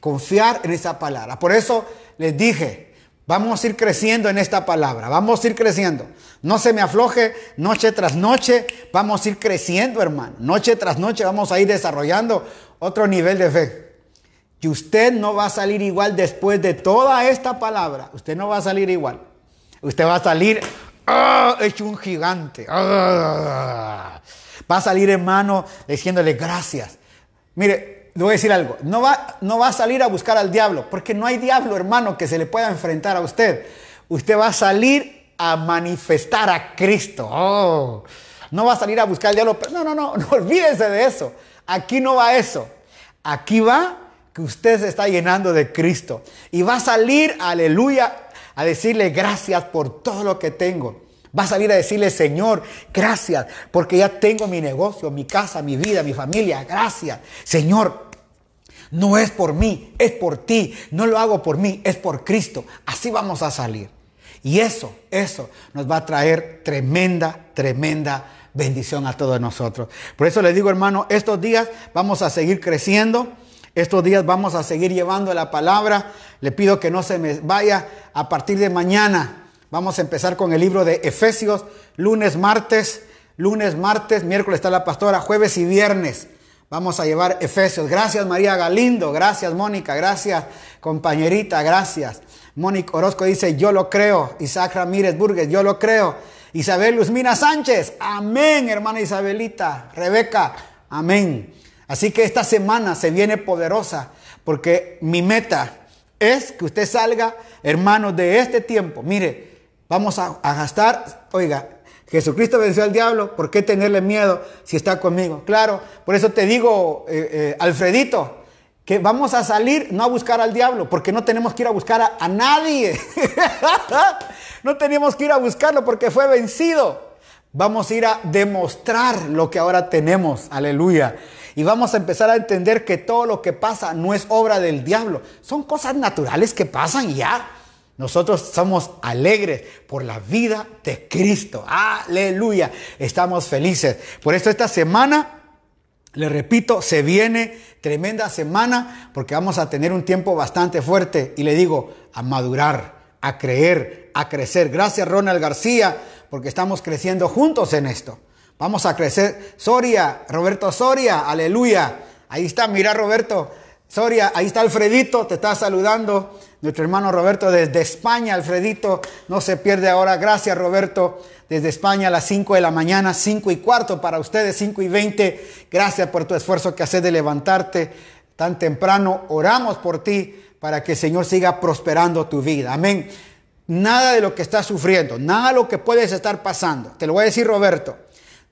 Speaker 1: Confiar en esa palabra. Por eso les dije, Vamos a ir creciendo en esta palabra, vamos a ir creciendo. No se me afloje noche tras noche, vamos a ir creciendo, hermano. Noche tras noche vamos a ir desarrollando otro nivel de fe. Y usted no va a salir igual después de toda esta palabra. Usted no va a salir igual. Usted va a salir ¡ah! hecho un gigante. ¡Ah! Va a salir, hermano, diciéndole gracias. Mire, le voy a decir algo, no va, no va a salir a buscar al diablo, porque no hay diablo, hermano, que se le pueda enfrentar a usted. Usted va a salir a manifestar a Cristo. Oh, no va a salir a buscar al diablo. No, no, no, [laughs] no olvídense de eso. Aquí no va eso. Aquí va que usted se está llenando de Cristo. Y va a salir, aleluya, a decirle gracias por todo lo que tengo. Va a salir a decirle, Señor, gracias, porque ya tengo mi negocio, mi casa, mi vida, mi familia. Gracias. Señor, no es por mí, es por ti. No lo hago por mí, es por Cristo. Así vamos a salir. Y eso, eso nos va a traer tremenda, tremenda bendición a todos nosotros. Por eso les digo, hermano, estos días vamos a seguir creciendo. Estos días vamos a seguir llevando la palabra. Le pido que no se me vaya a partir de mañana. Vamos a empezar con el libro de Efesios, lunes, martes, lunes, martes, miércoles está la pastora, jueves y viernes. Vamos a llevar Efesios. Gracias María Galindo, gracias Mónica, gracias compañerita, gracias. Mónica Orozco dice, yo lo creo. Isaac Ramírez Burgues, yo lo creo. Isabel Luzmina Sánchez, amén, hermana Isabelita. Rebeca, amén. Así que esta semana se viene poderosa porque mi meta es que usted salga, hermanos, de este tiempo. Mire, vamos a, gastar, oiga, Jesucristo venció al diablo, ¿por qué tenerle miedo si está conmigo? Claro, por eso te digo, eh, eh, Alfredito, que vamos a salir no a buscar al diablo, porque no tenemos que ir a buscar a, a nadie. [laughs] no tenemos que ir a buscarlo porque fue vencido. Vamos a ir a demostrar lo que ahora tenemos. Aleluya. Y vamos a empezar a entender que todo lo que pasa no es obra del diablo. Son cosas naturales que pasan ya. Nosotros somos alegres por la vida de Cristo. Aleluya. Estamos felices. Por eso esta semana, le repito, se viene tremenda semana porque vamos a tener un tiempo bastante fuerte. Y le digo, a madurar, a creer, a crecer. Gracias Ronald García porque estamos creciendo juntos en esto. Vamos a crecer. Soria, Roberto Soria, aleluya. Ahí está, mira Roberto. Soria, ahí está Alfredito, te está saludando. Nuestro hermano Roberto desde España, Alfredito, no se pierde ahora. Gracias Roberto, desde España a las 5 de la mañana, 5 y cuarto para ustedes, 5 y 20. Gracias por tu esfuerzo que haces de levantarte tan temprano. Oramos por ti para que el Señor siga prosperando tu vida. Amén. Nada de lo que estás sufriendo, nada de lo que puedes estar pasando. Te lo voy a decir Roberto.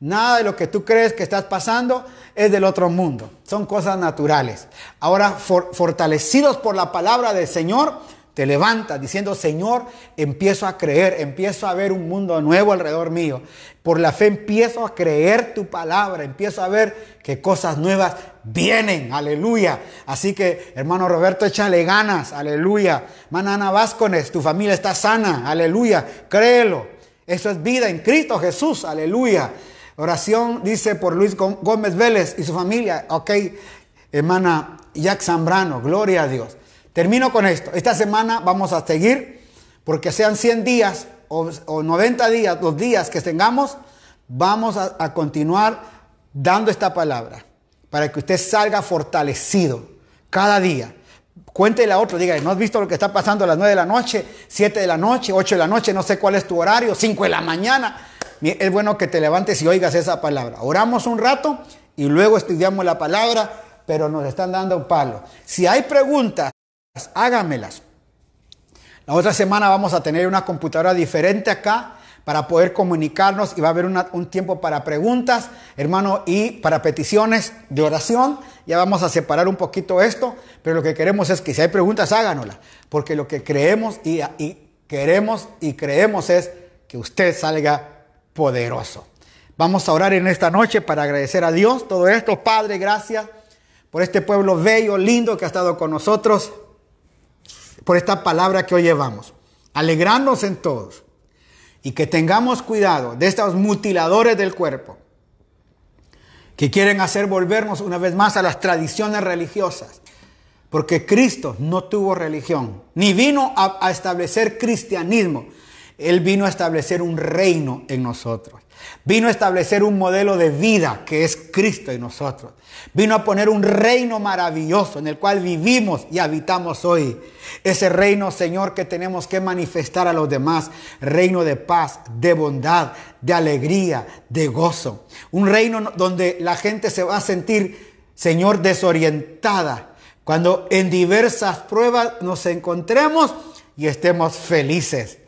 Speaker 1: Nada de lo que tú crees que estás pasando es del otro mundo. Son cosas naturales. Ahora, fortalecidos por la palabra del Señor, te levantas diciendo, Señor, empiezo a creer, empiezo a ver un mundo nuevo alrededor mío. Por la fe empiezo a creer tu palabra, empiezo a ver que cosas nuevas vienen, aleluya. Así que, hermano Roberto, échale ganas, aleluya. Manana Vázquez, tu familia está sana, aleluya. Créelo. Eso es vida en Cristo Jesús, aleluya. Oración dice por Luis Gómez Vélez y su familia. Ok, hermana Jack Zambrano, gloria a Dios. Termino con esto. Esta semana vamos a seguir, porque sean 100 días o, 90 días, los días que tengamos, vamos a, a continuar dando esta palabra para que usted salga fortalecido cada día. Cuéntele a otro, diga, ¿no has visto lo que está pasando a las 9 de la noche, 7 de la noche, 8 de la noche, no sé cuál es tu horario, 5 de la mañana? Es bueno que te levantes y oigas esa palabra. Oramos un rato y luego estudiamos la palabra, pero nos están dando un palo. Si hay preguntas, hágamelas. La otra semana vamos a tener una computadora diferente acá para poder comunicarnos y va a haber un tiempo para preguntas, hermano, y para peticiones de oración. Ya vamos a separar un poquito esto, pero lo que queremos es que si hay preguntas, háganoslas, porque lo que creemos y, y queremos y creemos es que usted salga poderoso. Vamos a orar en esta noche para agradecer a Dios todo esto. Padre, gracias por este pueblo bello, lindo que ha estado con nosotros, por esta palabra que hoy llevamos. Alegrarnos en todos y que tengamos cuidado de estos mutiladores del cuerpo que quieren hacer volvernos una vez más a las tradiciones religiosas. Porque Cristo no tuvo religión, ni vino a, a establecer cristianismo, él vino a establecer un reino en nosotros. Vino a establecer un modelo de vida que es Cristo en nosotros. Vino a poner un reino maravilloso en el cual vivimos y habitamos hoy. Ese reino, Señor, que tenemos que manifestar a los demás. Reino de paz, de bondad, de alegría, de gozo. Un reino donde la gente se va a sentir, Señor, desorientada. Cuando en diversas pruebas nos encontremos y estemos felices.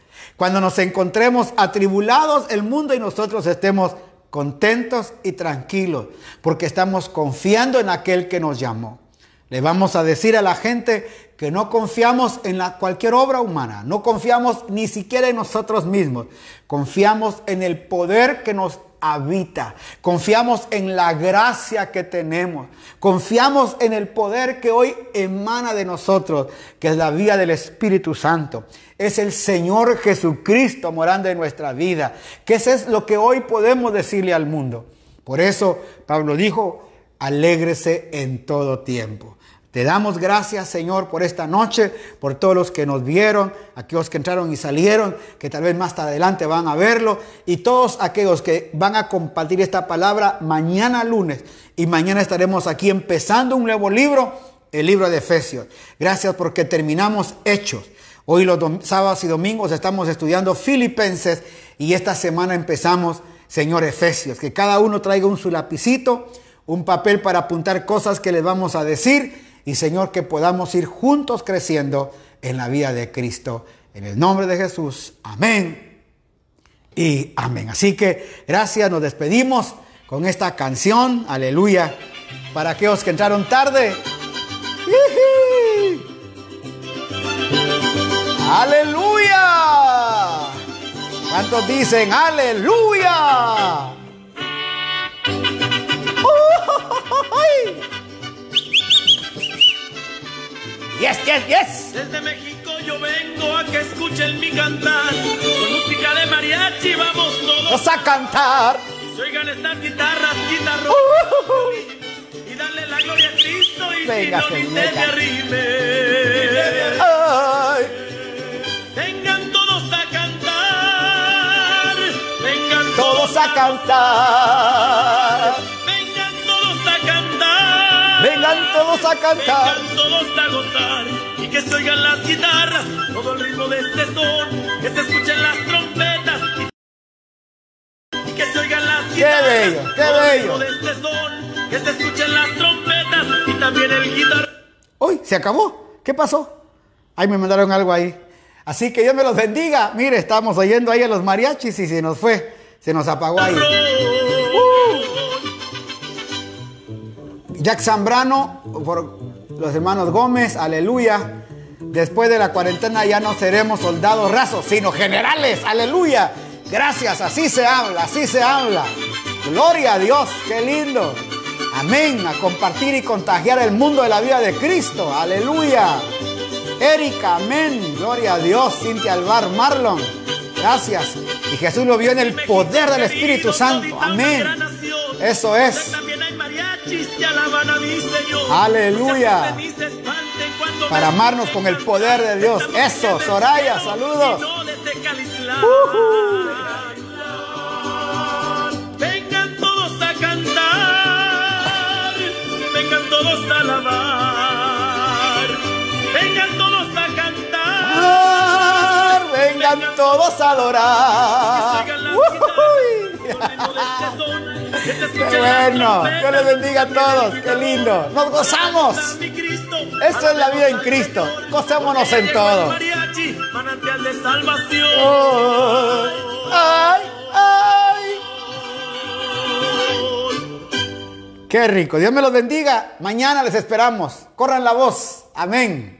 Speaker 1: Cuando nos encontremos atribulados el mundo y nosotros estemos contentos y tranquilos, porque estamos confiando en aquel que nos llamó. Le vamos a decir a la gente que no confiamos en la, cualquier obra humana, no confiamos ni siquiera en nosotros mismos, confiamos en el poder que nos habita. Confiamos en la gracia que tenemos. Confiamos en el poder que hoy emana de nosotros, que es la vía del Espíritu Santo. Es el Señor Jesucristo morando en nuestra vida. Que eso es lo que hoy podemos decirle al mundo. Por eso Pablo dijo, alégrese en todo tiempo. Te damos gracias, Señor, por esta noche, por todos los que nos vieron, aquellos que entraron y salieron, que tal vez más adelante van a verlo, y todos aquellos que van a compartir esta palabra mañana lunes. Y mañana estaremos aquí empezando un nuevo libro, el libro de Efesios. Gracias porque terminamos Hechos. Hoy los sábados y domingos estamos estudiando Filipenses y esta semana empezamos, Señor, Efesios. Que cada uno traiga un su lapicito, un papel para apuntar cosas que les vamos a decir y Señor que podamos ir juntos creciendo en la vida de Cristo. En el nombre de Jesús, amén y amén. Así que gracias, nos despedimos con esta canción, aleluya, para aquellos que entraron tarde. ¡Aleluya! ¿Cuántos dicen aleluya? Yes, yes, yes.
Speaker 2: Desde México yo vengo a que escuchen mi cantar. Con música de mariachi vamos todos
Speaker 1: a cantar.
Speaker 2: Se oigan estas guitarras, guitarros. Uh, y darle la gloria a Cristo y
Speaker 1: Venga,
Speaker 2: si no ni te arrime.
Speaker 1: Ay,
Speaker 2: Vengan todos a cantar. Vengan
Speaker 1: todos a cantar.
Speaker 2: Todos a cantar.
Speaker 1: Vengan todos a
Speaker 2: gozar y que se oigan las guitarras, todo el ritmo de este son, que se escuchen las trompetas y que se oigan las guitarras,
Speaker 1: bello, qué
Speaker 2: todo el
Speaker 1: bello.
Speaker 2: ritmo de este son, que se escuchen las trompetas y también el guitarra.
Speaker 1: Uy, se acabó. ¿Qué pasó? Ahí me mandaron algo ahí. Así que Dios me los bendiga. Mire, estamos oyendo ahí a los mariachis y se nos fue. Se nos apagó ahí. Jack Zambrano, por los hermanos Gómez, aleluya. Después de la cuarentena ya no seremos soldados rasos, sino generales, aleluya. Gracias, así se habla, así se habla. Gloria a Dios, qué lindo. Amén, a compartir y contagiar el mundo de la vida de Cristo, aleluya. Erika, amén, gloria a Dios. Cintia Alvar, Marlon, gracias. Y Jesús lo vio en el poder del Espíritu Santo, amén. Eso es.
Speaker 2: Alaban a Señor.
Speaker 1: Aleluya. Para amarnos con el poder de Dios. Eso, Soraya, saludos.
Speaker 2: Vengan todos a cantar, vengan todos a alabar, vengan todos a cantar.
Speaker 1: Vengan todos a adorar. Qué bueno. Dios les bendiga a todos. Qué lindo. Nos gozamos. Esto es la vida en Cristo. Gocémonos en todo. Oh, Ay, ay. Qué rico. Dios me los bendiga. Mañana les esperamos. Corran la voz. Amén.